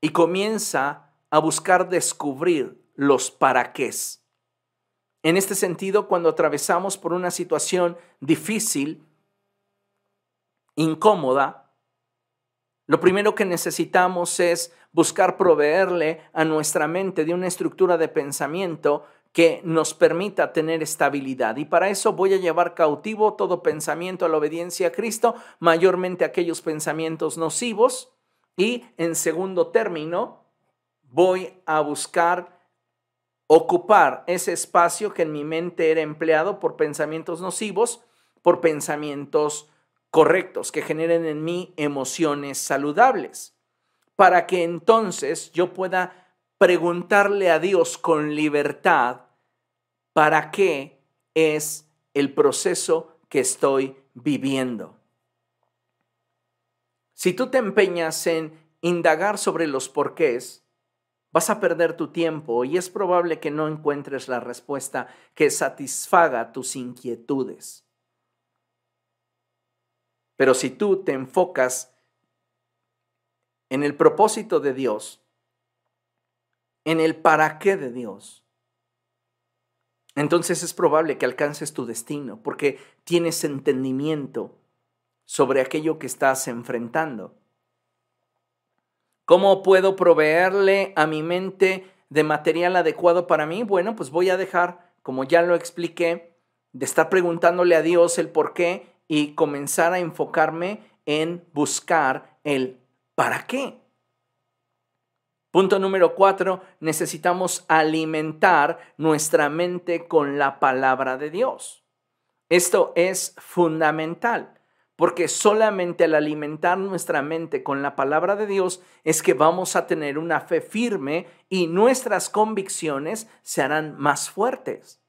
y comienza a buscar descubrir los para qué. En este sentido, cuando atravesamos por una situación difícil, incómoda, lo primero que necesitamos es buscar proveerle a nuestra mente de una estructura de pensamiento que nos permita tener estabilidad. Y para eso voy a llevar cautivo todo pensamiento a la obediencia a Cristo, mayormente aquellos pensamientos nocivos, y en segundo término, voy a buscar ocupar ese espacio que en mi mente era empleado por pensamientos nocivos, por pensamientos correctos, que generen en mí emociones saludables, para que entonces yo pueda preguntarle a Dios con libertad para qué es el proceso que estoy viviendo. Si tú te empeñas en indagar sobre los porqués, vas a perder tu tiempo y es probable que no encuentres la respuesta que satisfaga tus inquietudes. Pero si tú te enfocas en el propósito de Dios, en el para qué de Dios, entonces es probable que alcances tu destino porque tienes entendimiento sobre aquello que estás enfrentando. ¿Cómo puedo proveerle a mi mente de material adecuado para mí? Bueno, pues voy a dejar, como ya lo expliqué, de estar preguntándole a Dios el por qué y comenzar a enfocarme en buscar el para qué. Punto número cuatro, necesitamos alimentar nuestra mente con la palabra de Dios. Esto es fundamental porque solamente al alimentar nuestra mente con la palabra de Dios es que vamos a tener una fe firme y nuestras convicciones se harán más fuertes.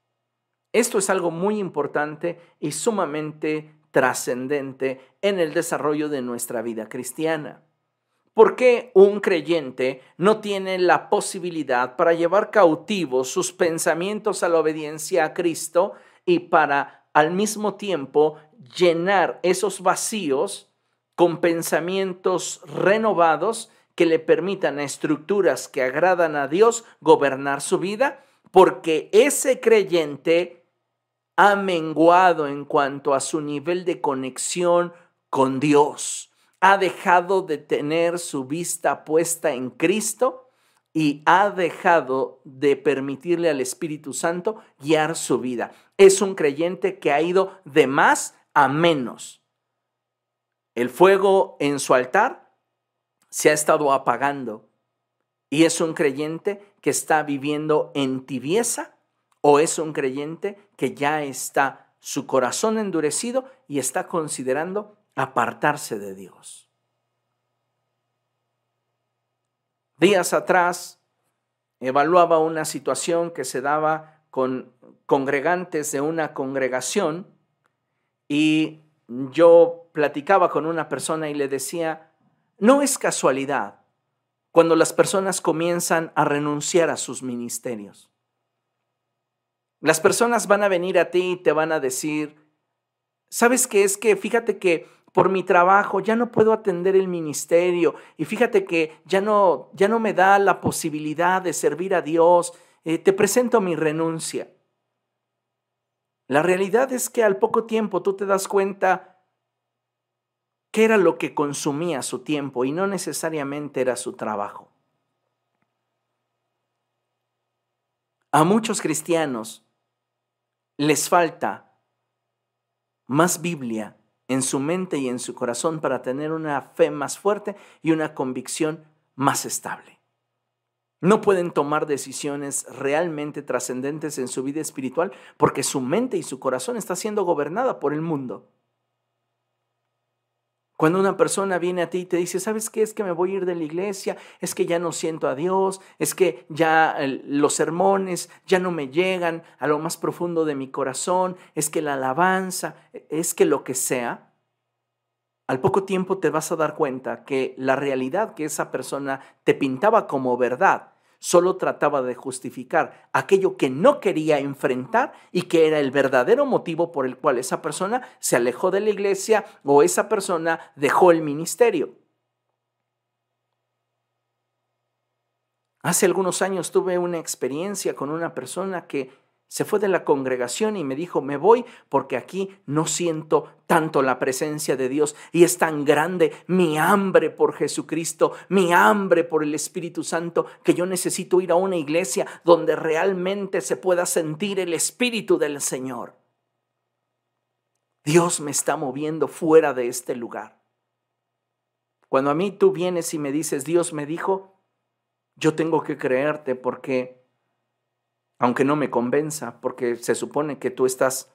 Esto es algo muy importante y sumamente trascendente en el desarrollo de nuestra vida cristiana. ¿Por qué un creyente no tiene la posibilidad para llevar cautivos sus pensamientos a la obediencia a Cristo y para al mismo tiempo llenar esos vacíos con pensamientos renovados que le permitan a estructuras que agradan a Dios gobernar su vida, porque ese creyente ha menguado en cuanto a su nivel de conexión con Dios, ha dejado de tener su vista puesta en Cristo y ha dejado de permitirle al Espíritu Santo guiar su vida. Es un creyente que ha ido de más a menos. El fuego en su altar se ha estado apagando y es un creyente que está viviendo en tibieza o es un creyente que ya está su corazón endurecido y está considerando apartarse de Dios. Días atrás evaluaba una situación que se daba con congregantes de una congregación y yo platicaba con una persona y le decía, no es casualidad cuando las personas comienzan a renunciar a sus ministerios. Las personas van a venir a ti y te van a decir, ¿sabes qué es que fíjate que por mi trabajo, ya no puedo atender el ministerio y fíjate que ya no, ya no me da la posibilidad de servir a Dios, eh, te presento mi renuncia. La realidad es que al poco tiempo tú te das cuenta que era lo que consumía su tiempo y no necesariamente era su trabajo. A muchos cristianos les falta más Biblia en su mente y en su corazón para tener una fe más fuerte y una convicción más estable. No pueden tomar decisiones realmente trascendentes en su vida espiritual porque su mente y su corazón está siendo gobernada por el mundo. Cuando una persona viene a ti y te dice, ¿sabes qué? Es que me voy a ir de la iglesia, es que ya no siento a Dios, es que ya los sermones ya no me llegan a lo más profundo de mi corazón, es que la alabanza, es que lo que sea, al poco tiempo te vas a dar cuenta que la realidad que esa persona te pintaba como verdad solo trataba de justificar aquello que no quería enfrentar y que era el verdadero motivo por el cual esa persona se alejó de la iglesia o esa persona dejó el ministerio. Hace algunos años tuve una experiencia con una persona que se fue de la congregación y me dijo, me voy porque aquí no siento tanto la presencia de Dios y es tan grande mi hambre por Jesucristo, mi hambre por el Espíritu Santo, que yo necesito ir a una iglesia donde realmente se pueda sentir el Espíritu del Señor. Dios me está moviendo fuera de este lugar. Cuando a mí tú vienes y me dices, Dios me dijo, yo tengo que creerte porque aunque no me convenza, porque se supone que tú estás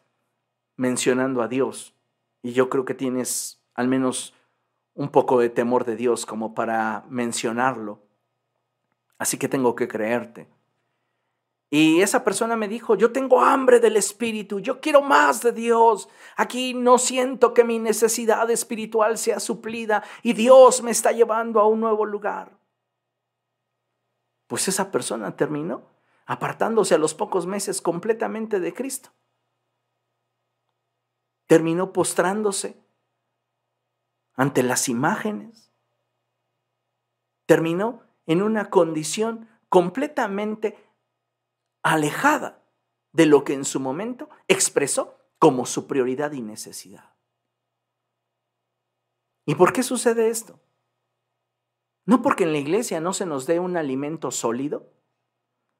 mencionando a Dios y yo creo que tienes al menos un poco de temor de Dios como para mencionarlo. Así que tengo que creerte. Y esa persona me dijo, yo tengo hambre del Espíritu, yo quiero más de Dios. Aquí no siento que mi necesidad espiritual sea suplida y Dios me está llevando a un nuevo lugar. Pues esa persona terminó apartándose a los pocos meses completamente de Cristo. Terminó postrándose ante las imágenes. Terminó en una condición completamente alejada de lo que en su momento expresó como su prioridad y necesidad. ¿Y por qué sucede esto? No porque en la iglesia no se nos dé un alimento sólido,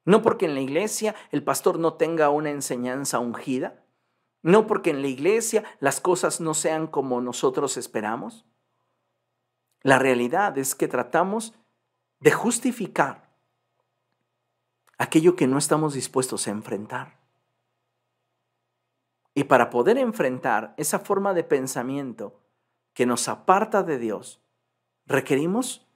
no porque en la iglesia el pastor no tenga una enseñanza ungida. No porque en la iglesia las cosas no sean como nosotros esperamos. La realidad es que tratamos de justificar aquello que no estamos dispuestos a enfrentar. Y para poder enfrentar esa forma de pensamiento que nos aparta de Dios, requerimos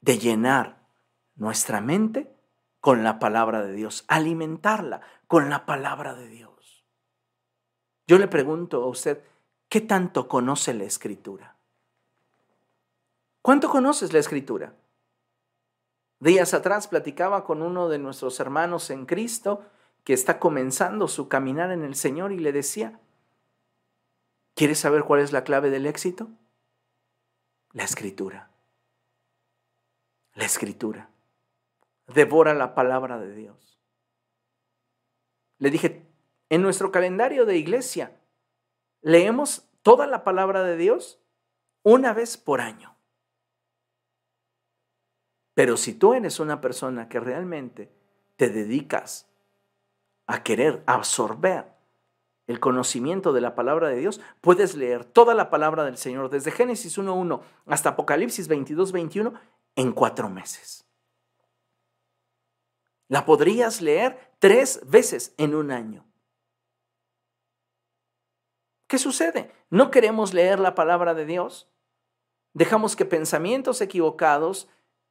de llenar nuestra mente con la palabra de Dios, alimentarla con la palabra de Dios. Yo le pregunto a usted, ¿qué tanto conoce la escritura? ¿Cuánto conoces la escritura? Días atrás platicaba con uno de nuestros hermanos en Cristo que está comenzando su caminar en el Señor y le decía, ¿quieres saber cuál es la clave del éxito? La escritura. La escritura. Devora la palabra de Dios. Le dije, en nuestro calendario de iglesia, leemos toda la palabra de Dios una vez por año. Pero si tú eres una persona que realmente te dedicas a querer absorber el conocimiento de la palabra de Dios, puedes leer toda la palabra del Señor desde Génesis 1.1 hasta Apocalipsis 22.21 en cuatro meses. La podrías leer tres veces en un año. ¿Qué sucede? ¿No queremos leer la palabra de Dios? Dejamos que pensamientos equivocados,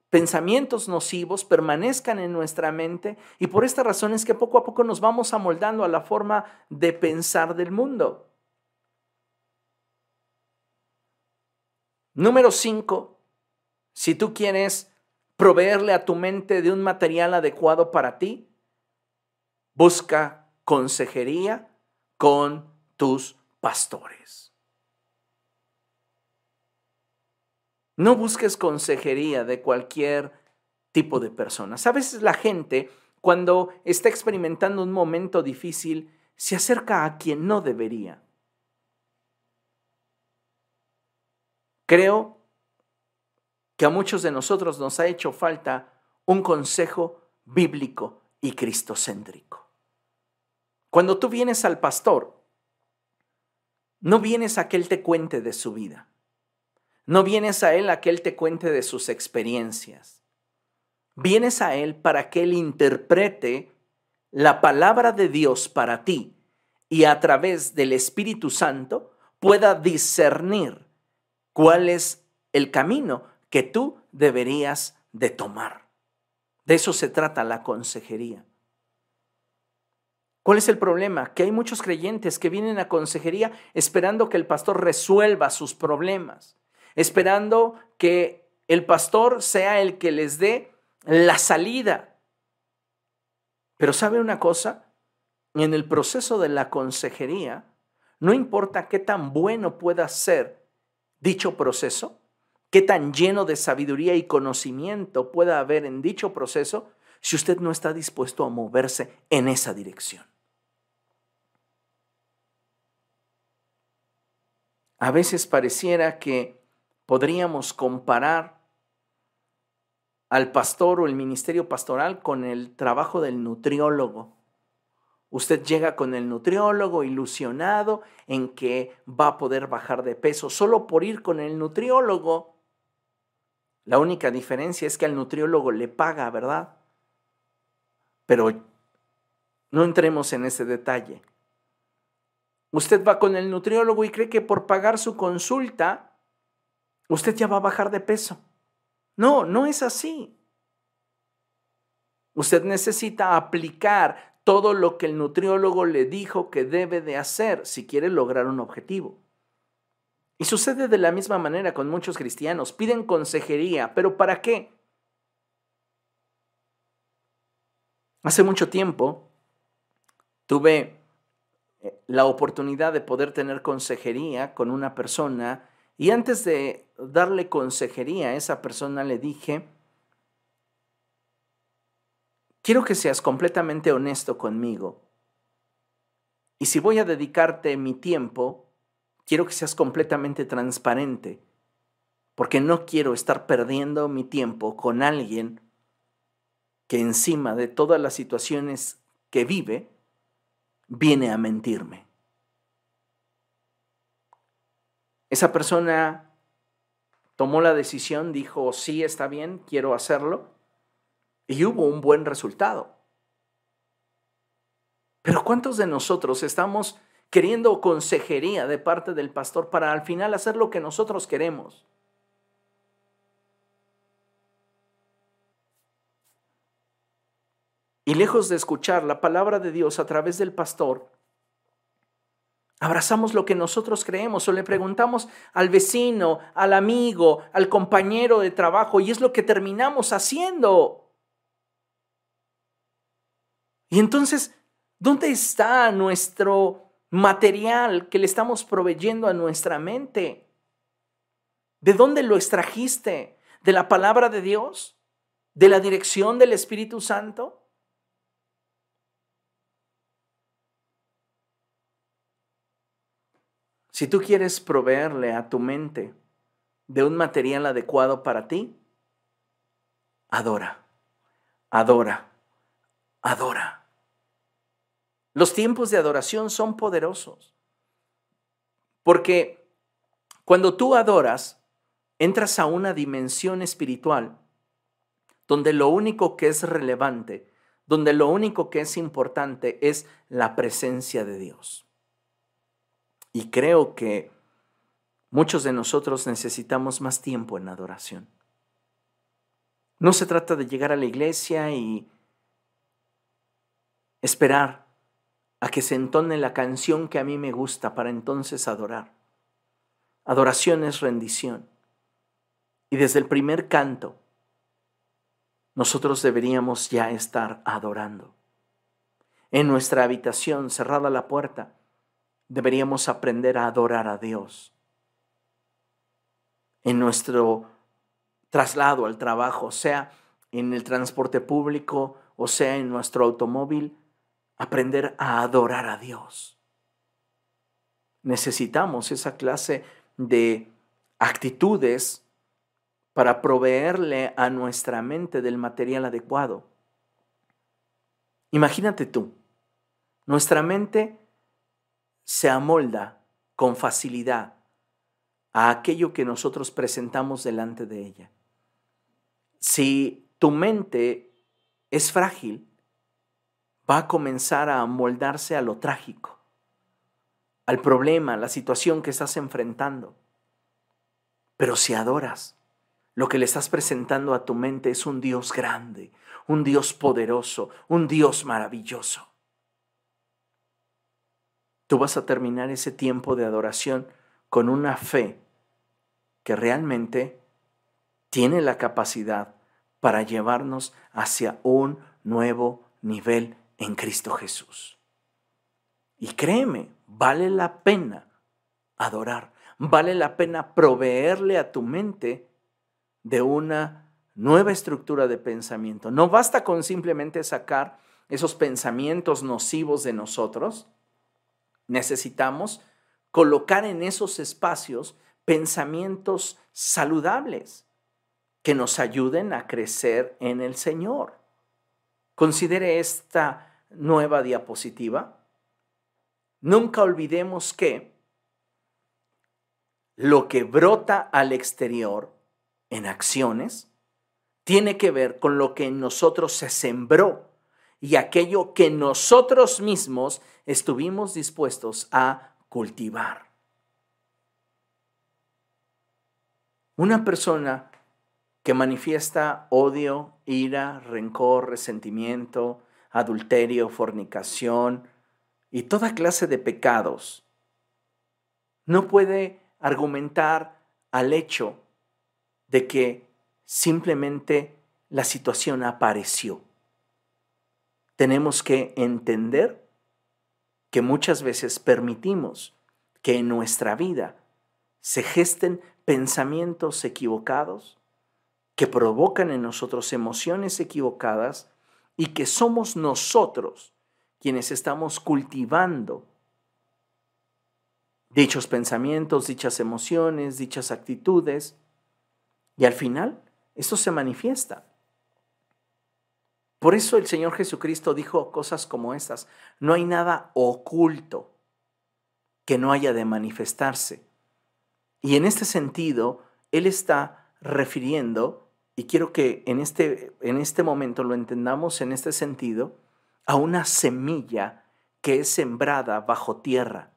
pensamientos nocivos permanezcan en nuestra mente y por esta razón es que poco a poco nos vamos amoldando a la forma de pensar del mundo. Número 5. Si tú quieres proveerle a tu mente de un material adecuado para ti, busca consejería con tus pastores. No busques consejería de cualquier tipo de personas. A veces la gente, cuando está experimentando un momento difícil, se acerca a quien no debería. Creo que a muchos de nosotros nos ha hecho falta un consejo bíblico y cristocéntrico. Cuando tú vienes al pastor no vienes a que Él te cuente de su vida. No vienes a Él a que Él te cuente de sus experiencias. Vienes a Él para que Él interprete la palabra de Dios para ti y a través del Espíritu Santo pueda discernir cuál es el camino que tú deberías de tomar. De eso se trata la consejería. ¿Cuál es el problema? Que hay muchos creyentes que vienen a consejería esperando que el pastor resuelva sus problemas, esperando que el pastor sea el que les dé la salida. Pero ¿sabe una cosa? En el proceso de la consejería, no importa qué tan bueno pueda ser dicho proceso, qué tan lleno de sabiduría y conocimiento pueda haber en dicho proceso, si usted no está dispuesto a moverse en esa dirección. A veces pareciera que podríamos comparar al pastor o el ministerio pastoral con el trabajo del nutriólogo. Usted llega con el nutriólogo ilusionado en que va a poder bajar de peso solo por ir con el nutriólogo. La única diferencia es que al nutriólogo le paga, ¿verdad? Pero no entremos en ese detalle. Usted va con el nutriólogo y cree que por pagar su consulta, usted ya va a bajar de peso. No, no es así. Usted necesita aplicar todo lo que el nutriólogo le dijo que debe de hacer si quiere lograr un objetivo. Y sucede de la misma manera con muchos cristianos. Piden consejería, pero ¿para qué? Hace mucho tiempo tuve la oportunidad de poder tener consejería con una persona y antes de darle consejería a esa persona le dije, quiero que seas completamente honesto conmigo. Y si voy a dedicarte mi tiempo, quiero que seas completamente transparente, porque no quiero estar perdiendo mi tiempo con alguien que encima de todas las situaciones que vive, viene a mentirme. Esa persona tomó la decisión, dijo, sí, está bien, quiero hacerlo, y hubo un buen resultado. Pero ¿cuántos de nosotros estamos queriendo consejería de parte del pastor para al final hacer lo que nosotros queremos? Y lejos de escuchar la palabra de Dios a través del pastor, abrazamos lo que nosotros creemos o le preguntamos al vecino, al amigo, al compañero de trabajo y es lo que terminamos haciendo. Y entonces, ¿dónde está nuestro material que le estamos proveyendo a nuestra mente? ¿De dónde lo extrajiste? ¿De la palabra de Dios? ¿De la dirección del Espíritu Santo? Si tú quieres proveerle a tu mente de un material adecuado para ti, adora, adora, adora. Los tiempos de adoración son poderosos, porque cuando tú adoras, entras a una dimensión espiritual donde lo único que es relevante, donde lo único que es importante es la presencia de Dios. Y creo que muchos de nosotros necesitamos más tiempo en adoración. No se trata de llegar a la iglesia y esperar a que se entone la canción que a mí me gusta para entonces adorar. Adoración es rendición. Y desde el primer canto, nosotros deberíamos ya estar adorando. En nuestra habitación, cerrada la puerta, deberíamos aprender a adorar a Dios. En nuestro traslado al trabajo, sea en el transporte público o sea en nuestro automóvil, aprender a adorar a Dios. Necesitamos esa clase de actitudes para proveerle a nuestra mente del material adecuado. Imagínate tú, nuestra mente se amolda con facilidad a aquello que nosotros presentamos delante de ella. Si tu mente es frágil, va a comenzar a amoldarse a lo trágico, al problema, la situación que estás enfrentando. Pero si adoras, lo que le estás presentando a tu mente es un Dios grande, un Dios poderoso, un Dios maravilloso tú vas a terminar ese tiempo de adoración con una fe que realmente tiene la capacidad para llevarnos hacia un nuevo nivel en Cristo Jesús. Y créeme, vale la pena adorar, vale la pena proveerle a tu mente de una nueva estructura de pensamiento. No basta con simplemente sacar esos pensamientos nocivos de nosotros, Necesitamos colocar en esos espacios pensamientos saludables que nos ayuden a crecer en el Señor. Considere esta nueva diapositiva. Nunca olvidemos que lo que brota al exterior en acciones tiene que ver con lo que en nosotros se sembró y aquello que nosotros mismos estuvimos dispuestos a cultivar. Una persona que manifiesta odio, ira, rencor, resentimiento, adulterio, fornicación y toda clase de pecados, no puede argumentar al hecho de que simplemente la situación apareció. Tenemos que entender que muchas veces permitimos que en nuestra vida se gesten pensamientos equivocados que provocan en nosotros emociones equivocadas y que somos nosotros quienes estamos cultivando dichos pensamientos, dichas emociones, dichas actitudes, y al final esto se manifiesta. Por eso el Señor Jesucristo dijo cosas como estas. No hay nada oculto que no haya de manifestarse. Y en este sentido, Él está refiriendo, y quiero que en este, en este momento lo entendamos en este sentido, a una semilla que es sembrada bajo tierra.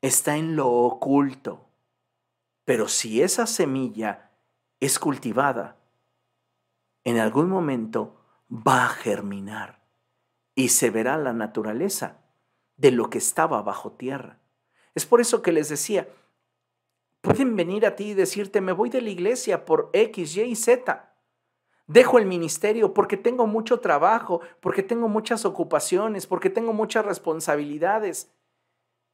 Está en lo oculto. Pero si esa semilla es cultivada, en algún momento va a germinar y se verá la naturaleza de lo que estaba bajo tierra. Es por eso que les decía, pueden venir a ti y decirte, me voy de la iglesia por X, Y y Z. Dejo el ministerio porque tengo mucho trabajo, porque tengo muchas ocupaciones, porque tengo muchas responsabilidades.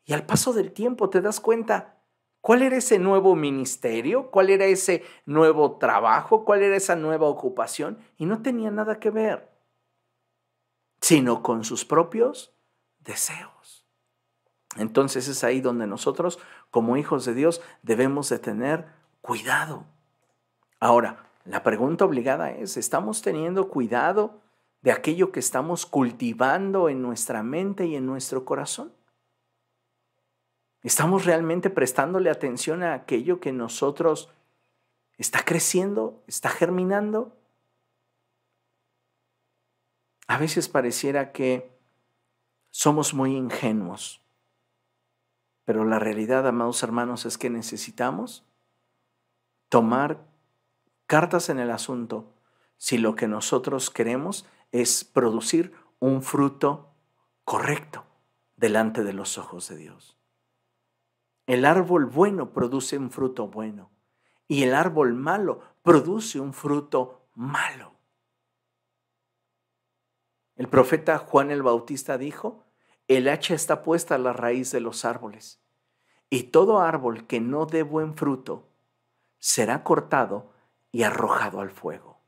Y al paso del tiempo te das cuenta ¿Cuál era ese nuevo ministerio? ¿Cuál era ese nuevo trabajo? ¿Cuál era esa nueva ocupación? Y no tenía nada que ver, sino con sus propios deseos. Entonces es ahí donde nosotros, como hijos de Dios, debemos de tener cuidado. Ahora, la pregunta obligada es, ¿estamos teniendo cuidado de aquello que estamos cultivando en nuestra mente y en nuestro corazón? ¿Estamos realmente prestándole atención a aquello que nosotros está creciendo, está germinando? A veces pareciera que somos muy ingenuos, pero la realidad, amados hermanos, es que necesitamos tomar cartas en el asunto si lo que nosotros queremos es producir un fruto correcto delante de los ojos de Dios. El árbol bueno produce un fruto bueno y el árbol malo produce un fruto malo. El profeta Juan el Bautista dijo, el hacha está puesta a la raíz de los árboles y todo árbol que no dé buen fruto será cortado y arrojado al fuego.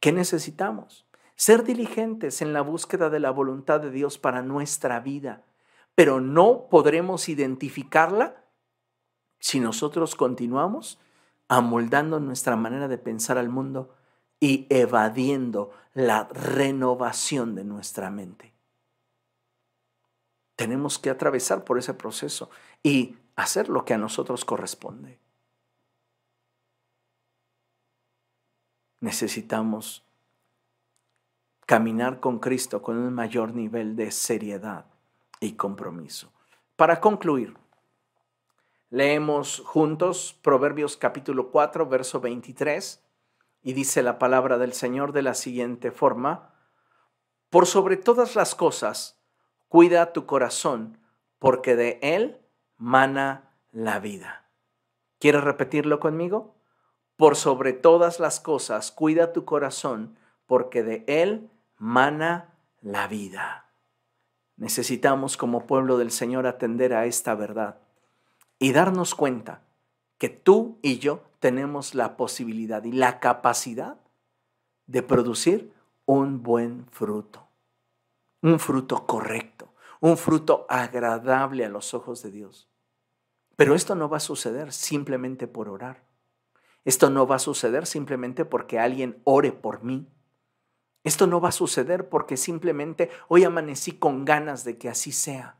¿Qué necesitamos? Ser diligentes en la búsqueda de la voluntad de Dios para nuestra vida pero no podremos identificarla si nosotros continuamos amoldando nuestra manera de pensar al mundo y evadiendo la renovación de nuestra mente. Tenemos que atravesar por ese proceso y hacer lo que a nosotros corresponde. Necesitamos caminar con Cristo con un mayor nivel de seriedad y compromiso. Para concluir, leemos juntos Proverbios capítulo 4, verso 23, y dice la palabra del Señor de la siguiente forma, por sobre todas las cosas, cuida tu corazón, porque de él mana la vida. ¿Quieres repetirlo conmigo? Por sobre todas las cosas, cuida tu corazón, porque de él mana la vida. Necesitamos como pueblo del Señor atender a esta verdad y darnos cuenta que tú y yo tenemos la posibilidad y la capacidad de producir un buen fruto, un fruto correcto, un fruto agradable a los ojos de Dios. Pero esto no va a suceder simplemente por orar. Esto no va a suceder simplemente porque alguien ore por mí esto no va a suceder porque simplemente hoy amanecí con ganas de que así sea.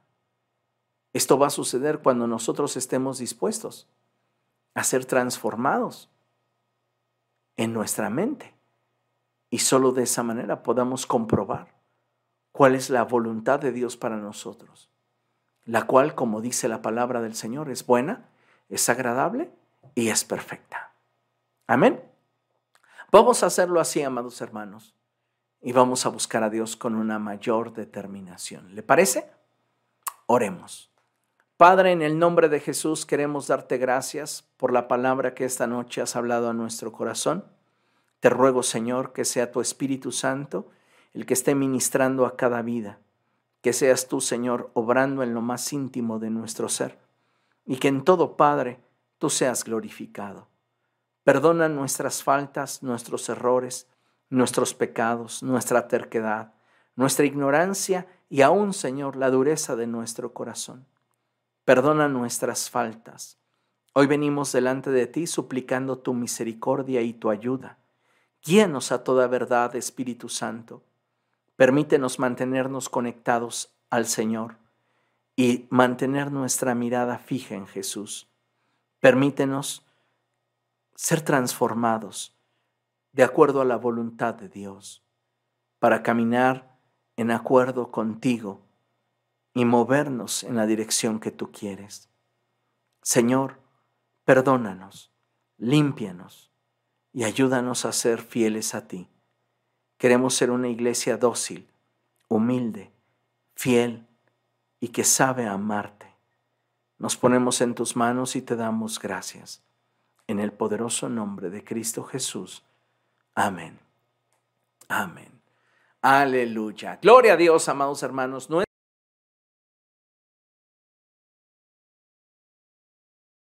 Esto va a suceder cuando nosotros estemos dispuestos a ser transformados en nuestra mente. Y solo de esa manera podamos comprobar cuál es la voluntad de Dios para nosotros, la cual, como dice la palabra del Señor, es buena, es agradable y es perfecta. Amén. Vamos a hacerlo así, amados hermanos y vamos a buscar a Dios con una mayor determinación. ¿Le parece? Oremos. Padre, en el nombre de Jesús queremos darte gracias por la palabra que esta noche has hablado a nuestro corazón. Te ruego, Señor, que sea tu Espíritu Santo el que esté ministrando a cada vida, que seas tú, Señor, obrando en lo más íntimo de nuestro ser, y que en todo, Padre, tú seas glorificado. Perdona nuestras faltas, nuestros errores, nuestros pecados, nuestra terquedad, nuestra ignorancia y aún, Señor, la dureza de nuestro corazón. Perdona nuestras faltas. Hoy venimos delante de ti suplicando tu misericordia y tu ayuda. Guíanos a toda verdad, Espíritu Santo. Permítenos mantenernos conectados al Señor y mantener nuestra mirada fija en Jesús. Permítenos ser transformados de acuerdo a la voluntad de Dios, para caminar en acuerdo contigo y movernos en la dirección que tú quieres. Señor, perdónanos, límpianos y ayúdanos a ser fieles a ti. Queremos ser una iglesia dócil, humilde, fiel y que sabe amarte. Nos ponemos en tus manos y te damos gracias. En el poderoso nombre de Cristo Jesús. Amén. Amén. Aleluya. Gloria a Dios, amados hermanos.